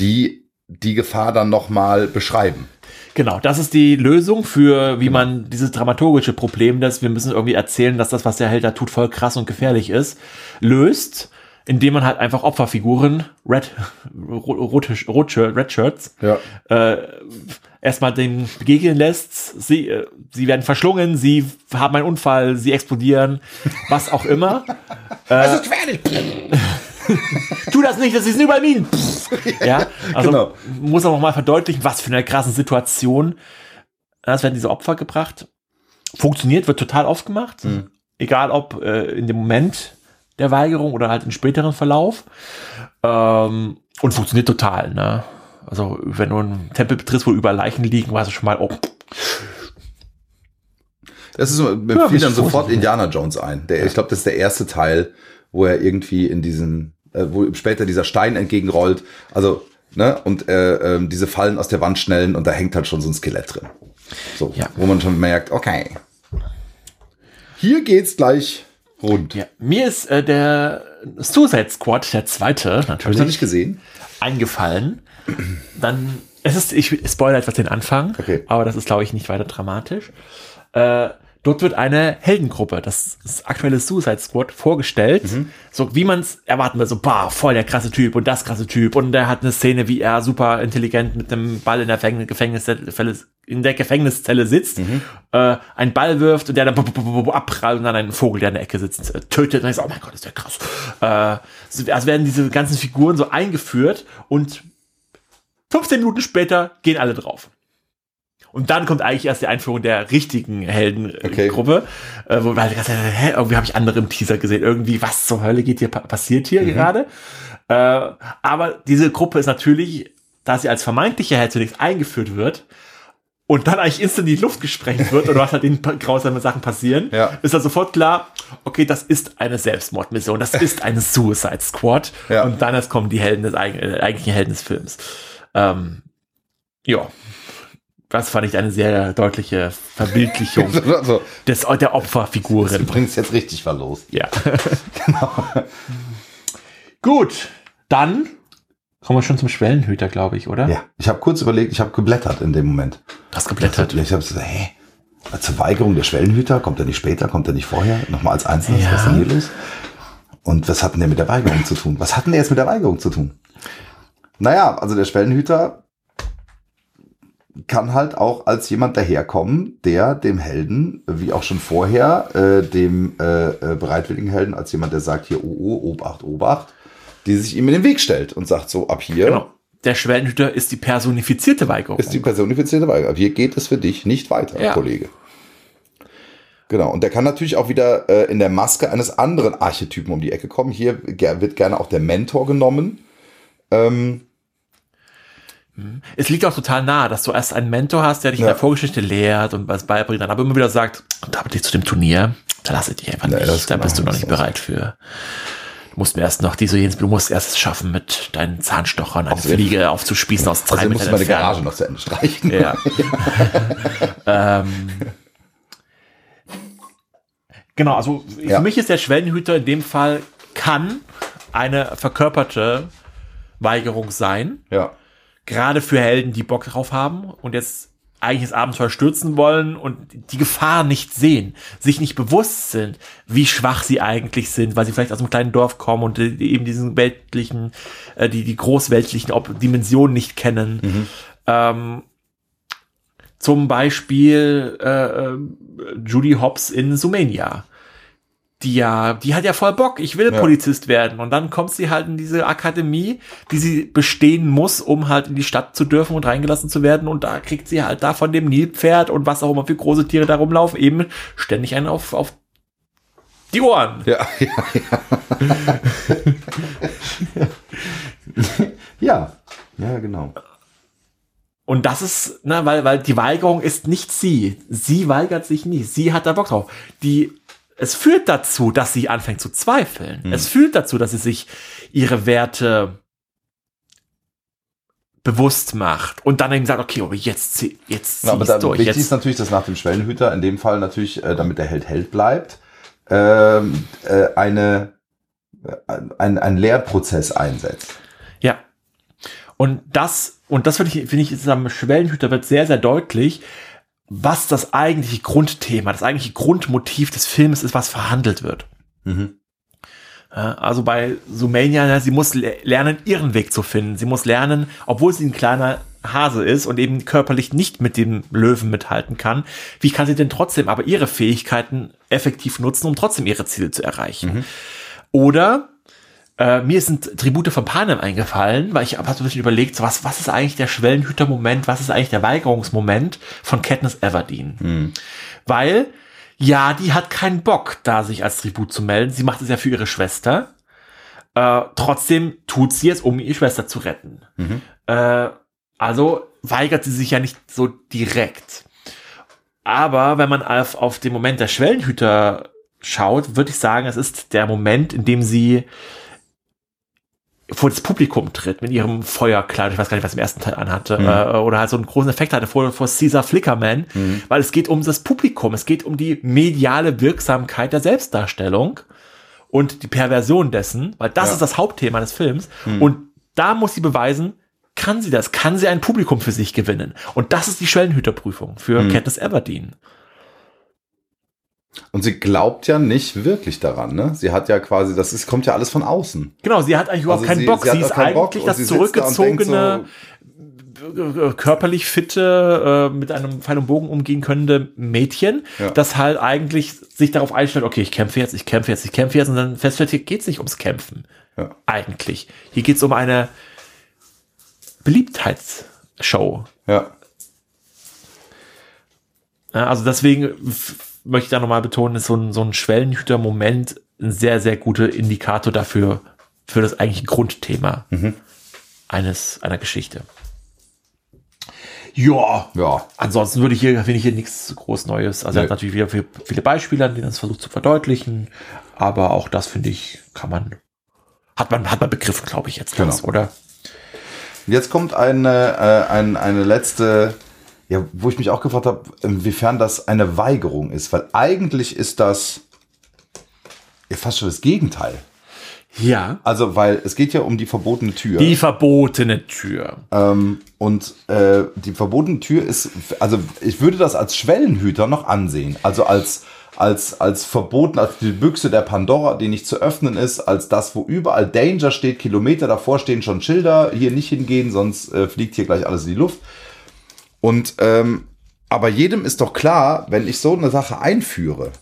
die die Gefahr dann nochmal beschreiben. Genau, das ist die Lösung für, wie man dieses dramaturgische Problem, dass wir müssen irgendwie erzählen, dass das, was der Held da tut, voll krass und gefährlich ist, löst, indem man halt einfach Opferfiguren, Red, rote, rote Red Shirts, Ja. äh, erstmal dem begegnen lässt. Sie, äh, sie werden verschlungen, sie haben einen Unfall, sie explodieren, was auch immer. Das ist gefährlich. tu das nicht, das ist überall Minen. Ja, also Genau. muss auch noch mal verdeutlichen, was für eine krasse Situation. Es werden diese Opfer gebracht. Funktioniert, wird total oft gemacht. Mhm. Egal ob äh, in dem Moment der Weigerung oder halt im späteren Verlauf. Ähm, und funktioniert total, ne? Also, wenn du einen Tempel betrittst, wo überall Leichen liegen, weißt du schon mal, oh, Das ist mir Ja, fiel dann sofort. Indiana Jones ein. Der, Ich glaube, das ist der erste Teil, wo er irgendwie in diesen, äh, wo später dieser Stein entgegenrollt. Also, ne, und äh, ähm, diese Fallen aus der Wand schnellen und da hängt halt schon so ein Skelett drin. So, Ja. wo man schon merkt, okay. Hier geht's gleich rund. Ja, mir ist äh, der Suicide Squad, der zweite, Hab natürlich, nicht gesehen. eingefallen. Dann, es ist, ich spoilere etwas den Anfang, Okay. aber das ist, glaube ich, nicht weiter dramatisch. Äh, dort wird eine Heldengruppe, das, das aktuelle Suicide Squad, vorgestellt, so wie man es erwarten will, so, bah, voll der krasse Typ und das krasse Typ und der hat eine Szene, wie er super intelligent mit einem Ball in der Gefängnis, Gefängniszelle, in der Gefängniszelle sitzt, äh, einen Ball wirft und der dann abprallt und dann einen Vogel, der in der Ecke sitzt, äh, tötet. Und ich so, oh mein Gott, ist der krass. Äh, so- also werden diese ganzen Figuren so eingeführt und 15 Minuten später gehen alle drauf. Und dann kommt eigentlich erst die Einführung der richtigen Okay. Heldengruppe, äh, wo Zeit, hä, irgendwie habe ich andere im Teaser gesehen, irgendwie was zur Hölle geht hier pa- passiert hier gerade. Äh, aber diese Gruppe ist natürlich, da sie als vermeintliche Held zunächst eingeführt wird, und dann eigentlich instant in die Luft gesprengt wird oder was halt den grausamen Sachen passieren, Ja. ist dann sofort klar, okay, das ist eine Selbstmordmission, das ist eine Suicide Squad. Ja. Und dann erst kommen die Helden des eig- eigentlichen Helden des Films. Ähm, ja. Das fand ich eine sehr deutliche Verbildlichung Also, des, der du Opferfiguren. bringst jetzt richtig verlost. Ja. Gut, dann kommen wir schon zum Schwellenhüter, glaube ich, oder? Ja, ich habe kurz überlegt, ich habe geblättert in dem Moment. Du hast geblättert. Ich habe gesagt, hä? Zur Weigerung der Schwellenhüter, kommt er nicht später, kommt er nicht vorher? Nochmal als Einzelnes, Ja. was ist denn hier los? Und was hat denn der mit der Weigerung zu tun? Was hat denn der jetzt mit der Weigerung zu tun? Naja, also der Schwellenhüter kann halt auch als jemand daherkommen, der dem Helden, wie auch schon vorher, äh, dem äh, äh, bereitwilligen Helden, als jemand, der sagt, hier, oh, oh, Obacht, Obacht, die sich ihm in den Weg stellt und sagt so, ab hier Genau. Der Schwellenhüter ist die personifizierte Weigerung. ist die personifizierte Weigerung. Hier geht es für dich nicht weiter, Ja. Kollege. Genau, und der kann natürlich auch wieder äh, in der Maske eines anderen Archetypen um die Ecke kommen. Hier wird gerne auch der Mentor genommen. Ähm, es liegt auch total nahe, dass du erst einen Mentor hast, der dich in Ja. der Vorgeschichte lehrt und was beibringt, dann aber immer wieder sagt, und aber dich zu dem Turnier, da lasse ich dich einfach nicht, ist da bist du noch nicht bereit für. Du musst mir erst noch diese, jenes, du musst erst es schaffen, mit deinen Zahnstochern eine Auf jeden Fliege aufzuspießen aus drei also musst du Metern meine Garage noch zu Ende streichen. Ja. ähm, genau, also Ja. für mich ist der Schwellenhüter in dem Fall kann eine verkörperte Weigerung sein. ja. Gerade für Helden, die Bock drauf haben und jetzt eigentlich das Abenteuer stürzen wollen und die Gefahr nicht sehen, sich nicht bewusst sind, wie schwach sie eigentlich sind, weil sie vielleicht aus einem kleinen Dorf kommen und äh, eben diesen weltlichen, äh, die, die großweltlichen Dimensionen nicht kennen. Ähm, zum Beispiel äh, äh, Judy Hobbs in Sumania. Die ja, die hat ja voll Bock, ich will Ja. Polizist werden. Und dann kommt sie halt in diese Akademie, die sie bestehen muss, um halt in die Stadt zu dürfen und reingelassen zu werden. Und da kriegt sie halt da von dem Nilpferd und was auch immer für große Tiere da rumlaufen, eben ständig einen auf, auf die Ohren. Ja, ja, ja. ja, ja, genau. Und das ist, ne, weil, weil die Weigerung ist nicht sie. Sie weigert sich nicht. Sie hat da Bock drauf. Die, es führt dazu, dass sie anfängt zu zweifeln. Es führt dazu, dass sie sich ihre Werte bewusst macht und dann eben sagt, okay, aber jetzt, jetzt Ja, aber dann durch. wichtig ist Jetzt, natürlich, dass nach dem Schwellenhüter, in dem Fall natürlich, äh, damit der Held Held bleibt, ähm, äh, eine, äh, ein, ein Lehrprozess einsetzt. ja. Und das, und das finde ich, finde ich, ist am Schwellenhüter wird sehr, sehr deutlich, was das eigentliche Grundthema, das eigentliche Grundmotiv des Films ist, was verhandelt wird. Ja, Also bei Sumania, ne, sie muss le- lernen, ihren Weg zu finden. Sie muss lernen, obwohl sie ein kleiner Hase ist und eben körperlich nicht mit dem Löwen mithalten kann, wie kann sie denn trotzdem aber ihre Fähigkeiten effektiv nutzen, um trotzdem ihre Ziele zu erreichen? Oder äh, mir sind Tribute von Panem eingefallen, weil ich habe so ein bisschen überlegt, so was, was ist eigentlich der Schwellenhüter-Moment, was ist eigentlich der Weigerungsmoment von Katniss Everdeen? Weil, ja, die hat keinen Bock, da sich als Tribut zu melden. Sie macht es ja für ihre Schwester. Äh, trotzdem tut sie es, um ihre Schwester zu retten. Äh, also weigert sie sich ja nicht so direkt. Aber wenn man auf, auf den Moment der Schwellenhüter schaut, würde ich sagen, es ist der Moment, in dem sie vor das Publikum tritt mit ihrem Feuerkleid, ich weiß gar nicht, was im ersten Teil anhatte, äh, oder halt so einen großen Effekt hatte vor, vor Caesar Flickerman, weil es geht um das Publikum, es geht um die mediale Wirksamkeit der Selbstdarstellung und die Perversion dessen, weil das Ja. ist das Hauptthema des Films und da muss sie beweisen, kann sie das? Kann sie ein Publikum für sich gewinnen? Und das ist die Schwellenhüterprüfung für Katniss Everdeen. Und sie glaubt ja nicht wirklich daran, ne? Sie hat ja quasi, das ist, kommt ja alles von außen. Genau, sie hat eigentlich überhaupt Also keinen sie- Bock. sie Sie, ist eigentlich das sie sitzt da und denkt zurückgezogene, äh, körperlich fitte, äh, mit einem Pfeil und Bogen umgehen könnende Mädchen, Ja. das halt eigentlich sich darauf einstellt, okay, ich kämpfe jetzt, ich kämpfe jetzt, ich kämpfe jetzt und dann feststellt, hier geht's nicht ums Kämpfen. Ja. Eigentlich. Hier geht's um eine Beliebtheitsshow. Ja. Also deswegen möchte ich da nochmal betonen, ist so ein, so ein Schwellenhüter-Moment ein sehr, sehr guter Indikator dafür, für das eigentliche Grundthema eines, einer Geschichte. Ja. Ja. Ansonsten würde ich hier, finde ich hier nichts groß Neues. Also er hat Nee. natürlich wieder viele, viele Beispiele, an denen es versucht zu verdeutlichen. Aber auch das, finde ich, kann man, hat man, hat man begriffen, glaube ich, jetzt. Genau. das, oder? Jetzt kommt eine, äh, ein, eine letzte, ja, wo ich mich auch gefragt habe, inwiefern das eine Weigerung ist, weil eigentlich ist das fast schon das Gegenteil. Ja. Also, weil es geht ja um die verbotene Tür. Die verbotene Tür. Ähm, und äh, die verbotene Tür ist, also ich würde das als Schwellenhüter noch ansehen. Also als, als, als verboten, als die Büchse der Pandora, die nicht zu öffnen ist, als das, wo überall Danger steht, Kilometer davor stehen schon Schilder, hier nicht hingehen, sonst äh, fliegt hier gleich alles in die Luft. Und ähm, aber jedem ist doch klar, wenn ich so eine Sache einführe,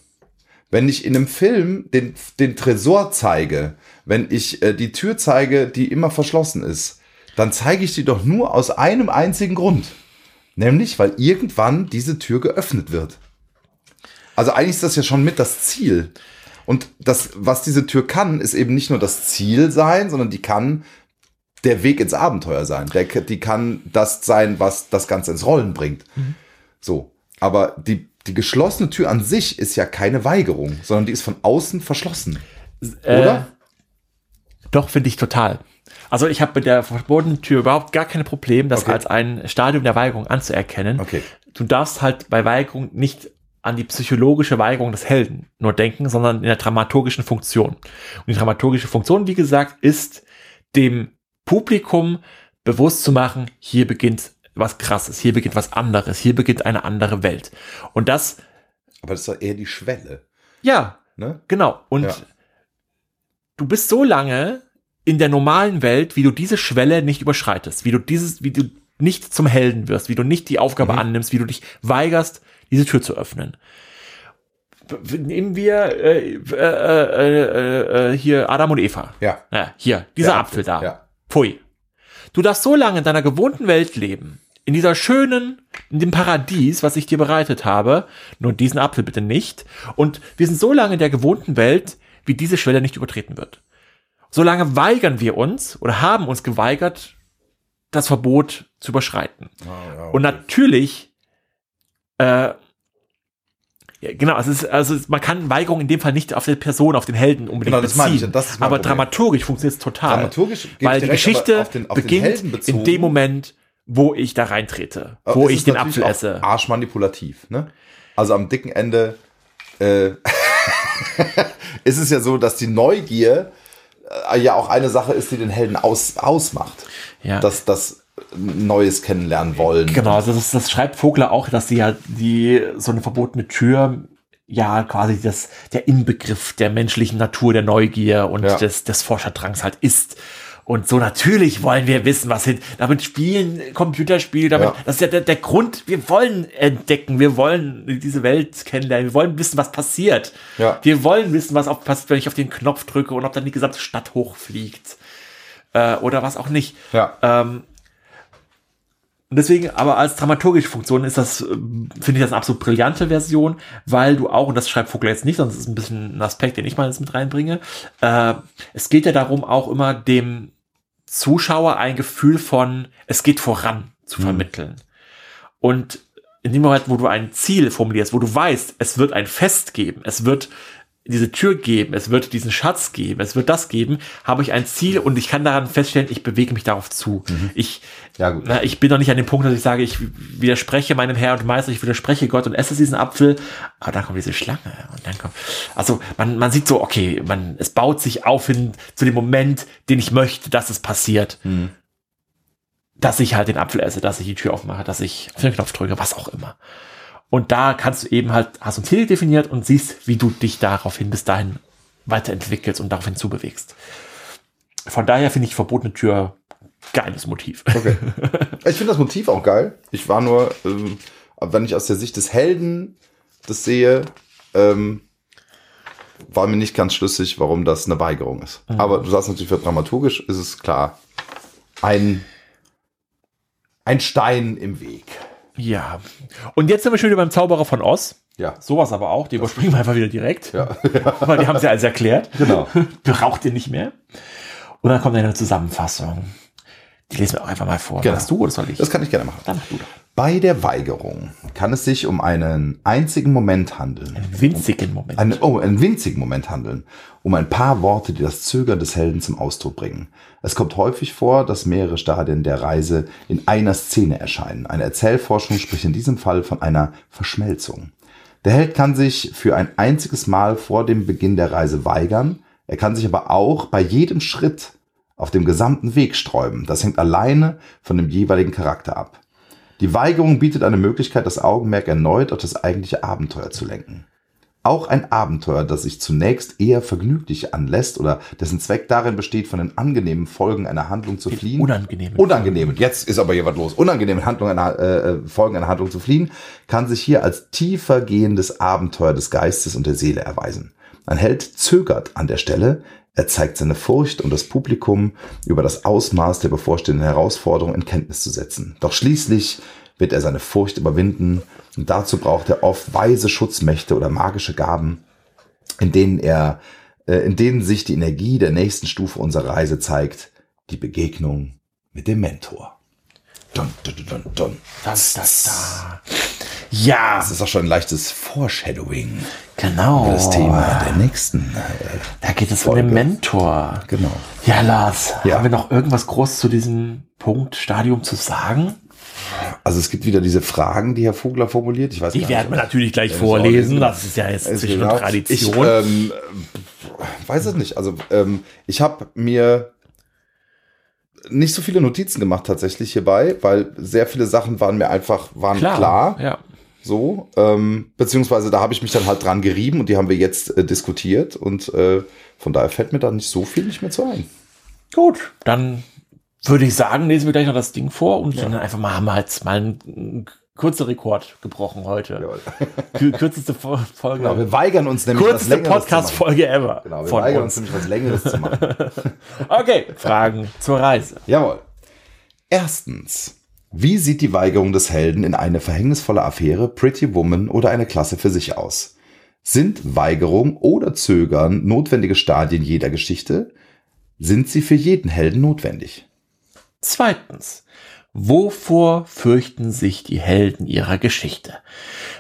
wenn ich in einem Film den, den Tresor zeige, wenn ich äh, die Tür zeige, die immer verschlossen ist, dann zeige ich die doch nur aus einem einzigen Grund. Nämlich, weil irgendwann diese Tür geöffnet wird. Also eigentlich ist das ja schon mit das Ziel. Und das, was diese Tür kann, ist eben nicht nur das Ziel sein, sondern die kann der Weg ins Abenteuer sein. Der, die kann das sein, was das Ganze ins Rollen bringt. So. Aber die, die geschlossene Tür an sich ist ja keine Weigerung, sondern die ist von außen verschlossen. Oder? Äh, doch, finde ich total. Also ich habe mit der verbotenen Tür überhaupt gar kein Problem, das Okay. als ein Stadium der Weigerung anzuerkennen. Okay. Du darfst halt bei Weigerung nicht an die psychologische Weigerung des Helden nur denken, sondern in der dramaturgischen Funktion. Und die dramaturgische Funktion, wie gesagt, ist dem Publikum bewusst zu machen, hier beginnt was krasses, hier beginnt was anderes, hier beginnt eine andere Welt. Und das, Aber das ist doch eher die Schwelle. ja, Ne? Genau. Und Ja. du bist so lange in der normalen Welt, wie du diese Schwelle nicht überschreitest, wie du dieses, wie du nicht zum Helden wirst, wie du nicht die Aufgabe Mhm. annimmst, wie du dich weigerst, diese Tür zu öffnen. Nehmen wir äh, äh, äh, äh, äh, hier Adam und Eva. Ja. Ja, hier, dieser Apfel Apfel, da. ja. Pfui. Du darfst so lange in deiner gewohnten Welt leben, in dieser schönen, in dem Paradies, was ich dir bereitet habe, nur diesen Apfel bitte nicht. Und wir sind so lange in der gewohnten Welt, wie diese Schwelle nicht übertreten wird. Solange weigern wir uns oder haben uns geweigert, das Verbot zu überschreiten. Und natürlich, äh, ja, genau, es also es- man kann Weigerung in dem Fall nicht auf die Person, auf den Helden unbedingt Genau, das meine ich, beziehen. das ist mein aber Problem. dramaturgisch funktioniert es total. Dramaturgisch weil die Geschichte auf den- auf beginnt in dem Moment, wo ich da reintrete, Aber wo ich den Apfel esse. Arschmanipulativ, ne? Also am dicken Ende äh, ist es ja so, dass die Neugier äh, ja auch eine Sache ist, die den Helden aus, ausmacht. Ja. Dass das Neues kennenlernen wollen. Genau, also das, das schreibt Vogler auch, dass sie ja die so eine verbotene Tür ja quasi das der Inbegriff der menschlichen Natur, der Neugier und Ja. des, des Forscherdrangs halt ist. Und so natürlich wollen wir wissen, was hin. Damit spielen Computerspiele, damit, Ja. das ist ja der, der Grund, wir wollen entdecken, wir wollen diese Welt kennenlernen, wir wollen wissen, was passiert. Ja. Wir wollen wissen, was auf, passiert, wenn ich auf den Knopf drücke und ob dann die gesamte Stadt hochfliegt. Äh, oder was auch nicht. Ja. Ähm, und deswegen, aber als dramaturgische Funktion ist das, ähm, finde ich das eine absolut brillante Version, weil du auch, und das schreibt Vogel jetzt nicht, sonst ist es ein bisschen ein Aspekt, den ich mal jetzt mit reinbringe, äh, es geht ja darum, auch immer dem Zuschauer ein Gefühl von, es geht voran zu vermitteln. Und in dem Moment, wo du ein Ziel formulierst, wo du weißt, es wird ein Fest geben, es wird diese Tür geben, es wird diesen Schatz geben, es wird das geben, habe ich ein Ziel und ich kann daran feststellen, ich bewege mich darauf zu. Ich, Ja, gut. na, ich bin noch nicht an dem Punkt, dass ich sage, ich widerspreche meinem Herr und Meister, ich widerspreche Gott und esse diesen Apfel, aber dann kommt diese Schlange und dann kommt, also man, man sieht so, okay, man, es baut sich auf hin zu dem Moment, den ich möchte, dass es passiert. Dass ich halt den Apfel esse, dass ich die Tür aufmache, dass ich auf den Knopf drücke, was auch immer. Und da kannst du eben halt, hast du ein Ziel definiert und siehst, wie du dich daraufhin bis dahin weiterentwickelst und daraufhin zubewegst. Von daher finde ich verbotene Tür geiles Motiv. Okay. Ich finde das Motiv auch geil. Ich war nur, ähm, wenn ich aus der Sicht des Helden das sehe, ähm, war mir nicht ganz schlüssig, warum das eine Weigerung ist. Aber du sagst natürlich, für dramaturgisch ist es klar ein, ein Stein im Weg. Ja. Und jetzt sind wir schon wieder beim Zauberer von Oz. Ja. Sowas aber auch, die überspringen wir einfach wieder direkt. Ja. Weil die haben es ja alles erklärt. Genau. Braucht ihr nicht mehr. Und dann kommt eine Zusammenfassung. Die lesen wir auch einfach mal vor. Genau. Machst du oder soll ich? Das kann ich gerne machen. Dann mach du doch. Bei der Weigerung kann es sich um einen einzigen Moment handeln. Einen winzigen Moment. Einen, oh, einen winzigen Moment handeln. Um ein paar Worte, die das Zögern des Helden zum Ausdruck bringen. Es kommt häufig vor, dass mehrere Stadien der Reise in einer Szene erscheinen. Eine Erzählforschung spricht in diesem Fall von einer Verschmelzung. Der Held kann sich für ein einziges Mal vor dem Beginn der Reise weigern. Er kann sich aber auch bei jedem Schritt auf dem gesamten Weg sträuben. Das hängt alleine von dem jeweiligen Charakter ab. Die Weigerung bietet eine Möglichkeit, das Augenmerk erneut auf das eigentliche Abenteuer zu lenken. Auch ein Abenteuer, das sich zunächst eher vergnüglich anlässt oder dessen Zweck darin besteht, von den angenehmen Folgen einer Handlung zu fliehen. unangenehmen Unangenehmen. Jetzt ist aber hier was los. Unangenehme Handlung einer, äh, Folgen einer Handlung zu fliehen, kann sich hier als tiefer gehendes Abenteuer des Geistes und der Seele erweisen. Ein Held zögert an der Stelle, er zeigt seine Furcht, um das Publikum über das Ausmaß der bevorstehenden Herausforderung in Kenntnis zu setzen. Doch schließlich wird er seine Furcht überwinden und dazu braucht er oft weise Schutzmächte oder magische Gaben, in denen er, äh, in denen sich die Energie der nächsten Stufe unserer Reise zeigt, die Begegnung mit dem Mentor. Dun, dun, dun, dun, dun. Da, da, da. Ja, Das ist auch schon ein leichtes Foreshadowing genau. das Thema der nächsten. Äh, Da geht es um Folge. den Mentor. genau. Ja, Lars, Ja. haben wir noch irgendwas groß zu diesem Punkt, Stadium zu sagen? Also es gibt wieder diese Fragen, die Herr Vogler formuliert. Ich weiß Die werden wir natürlich gleich vorlesen. Das ist ja jetzt zwischen genau. Tradition. Ich ähm, weiß es nicht. Also ähm, ich habe mir nicht so viele Notizen gemacht tatsächlich hierbei, weil sehr viele Sachen waren mir einfach waren klar. Ja. So, ähm, beziehungsweise da habe ich mich dann halt dran gerieben und die haben wir jetzt äh, diskutiert und äh, von daher fällt mir da nicht so viel nicht mehr zu ein. Gut, dann würde ich sagen, lesen wir gleich noch das Ding vor und dann einfach mal haben wir jetzt mal einen, kurzen Rekord gebrochen heute. Kür- Kürzeste Fo- Folge. Genau, wir weigern uns nämlich was Kürzeste Längeres zu machen. Podcast-Folge ever. Genau, wir weigern uns. uns nämlich was Längeres zu machen. Okay, Fragen zur Reise. Jawohl. Erstens. Wie sieht die Weigerung des Helden in eine verhängnisvolle Affäre, Pretty Woman oder eine Klasse für sich aus? Sind Weigerung oder Zögern notwendige Stadien jeder Geschichte? Sind sie für jeden Helden notwendig? Zweitens. Wovor fürchten sich die Helden ihrer Geschichte?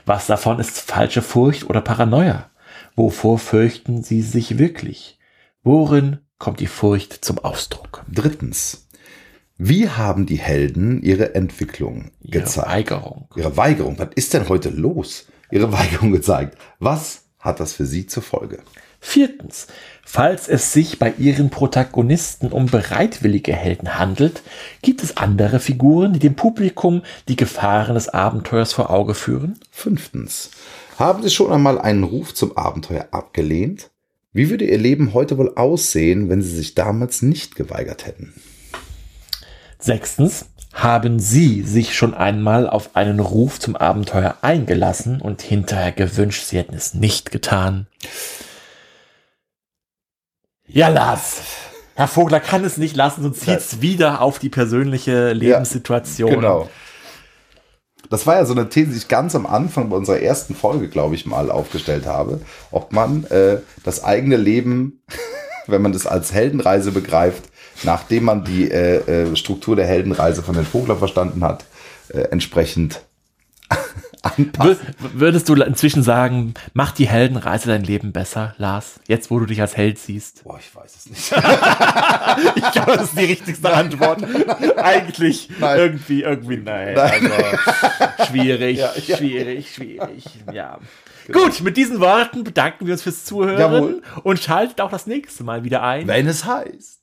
Was davon ist falsche Furcht oder Paranoia? Wovor fürchten sie sich wirklich? Worin kommt die Furcht zum Ausdruck? Drittens. Wie haben die Helden ihre Entwicklung Ihre gezeigt? Weigerung. Ihre Weigerung. Was ist denn heute los? Ihre Weigerung gezeigt. Was hat das für sie zur Folge? Viertens. Falls es sich bei ihren Protagonisten um bereitwillige Helden handelt, gibt es andere Figuren, die dem Publikum die Gefahren des Abenteuers vor Auge führen? Fünftens. Haben Sie schon einmal einen Ruf zum Abenteuer abgelehnt? Wie würde Ihr Leben heute wohl aussehen, wenn Sie sich damals nicht geweigert hätten? Sechstens. Haben Sie sich schon einmal auf einen Ruf zum Abenteuer eingelassen und hinterher gewünscht, Sie hätten es nicht getan? Ja, Lars. Herr Vogler kann es nicht lassen, sonst zieht es wieder auf die persönliche Lebenssituation. Genau. Das war ja so eine These, die ich ganz am Anfang bei unserer ersten Folge, glaube ich, mal aufgestellt habe, ob man äh, das eigene Leben, wenn man das als Heldenreise begreift, nachdem man die äh, äh, Struktur der Heldenreise von den Vogler verstanden hat, äh, entsprechend anpasst. Wür- Würdest du inzwischen sagen, macht die Heldenreise dein Leben besser, Lars? Jetzt, wo du dich als Held siehst. Boah, ich weiß es nicht. Ich glaube, das ist die richtigste Antwort. Eigentlich Nein. irgendwie, irgendwie nein. Nein. Also, schwierig, Ja, ja. schwierig, schwierig. Ja. Gut, mit diesen Worten bedanken wir uns fürs Zuhören Jawohl. und schaltet auch das nächste Mal wieder ein. Wenn es heißt.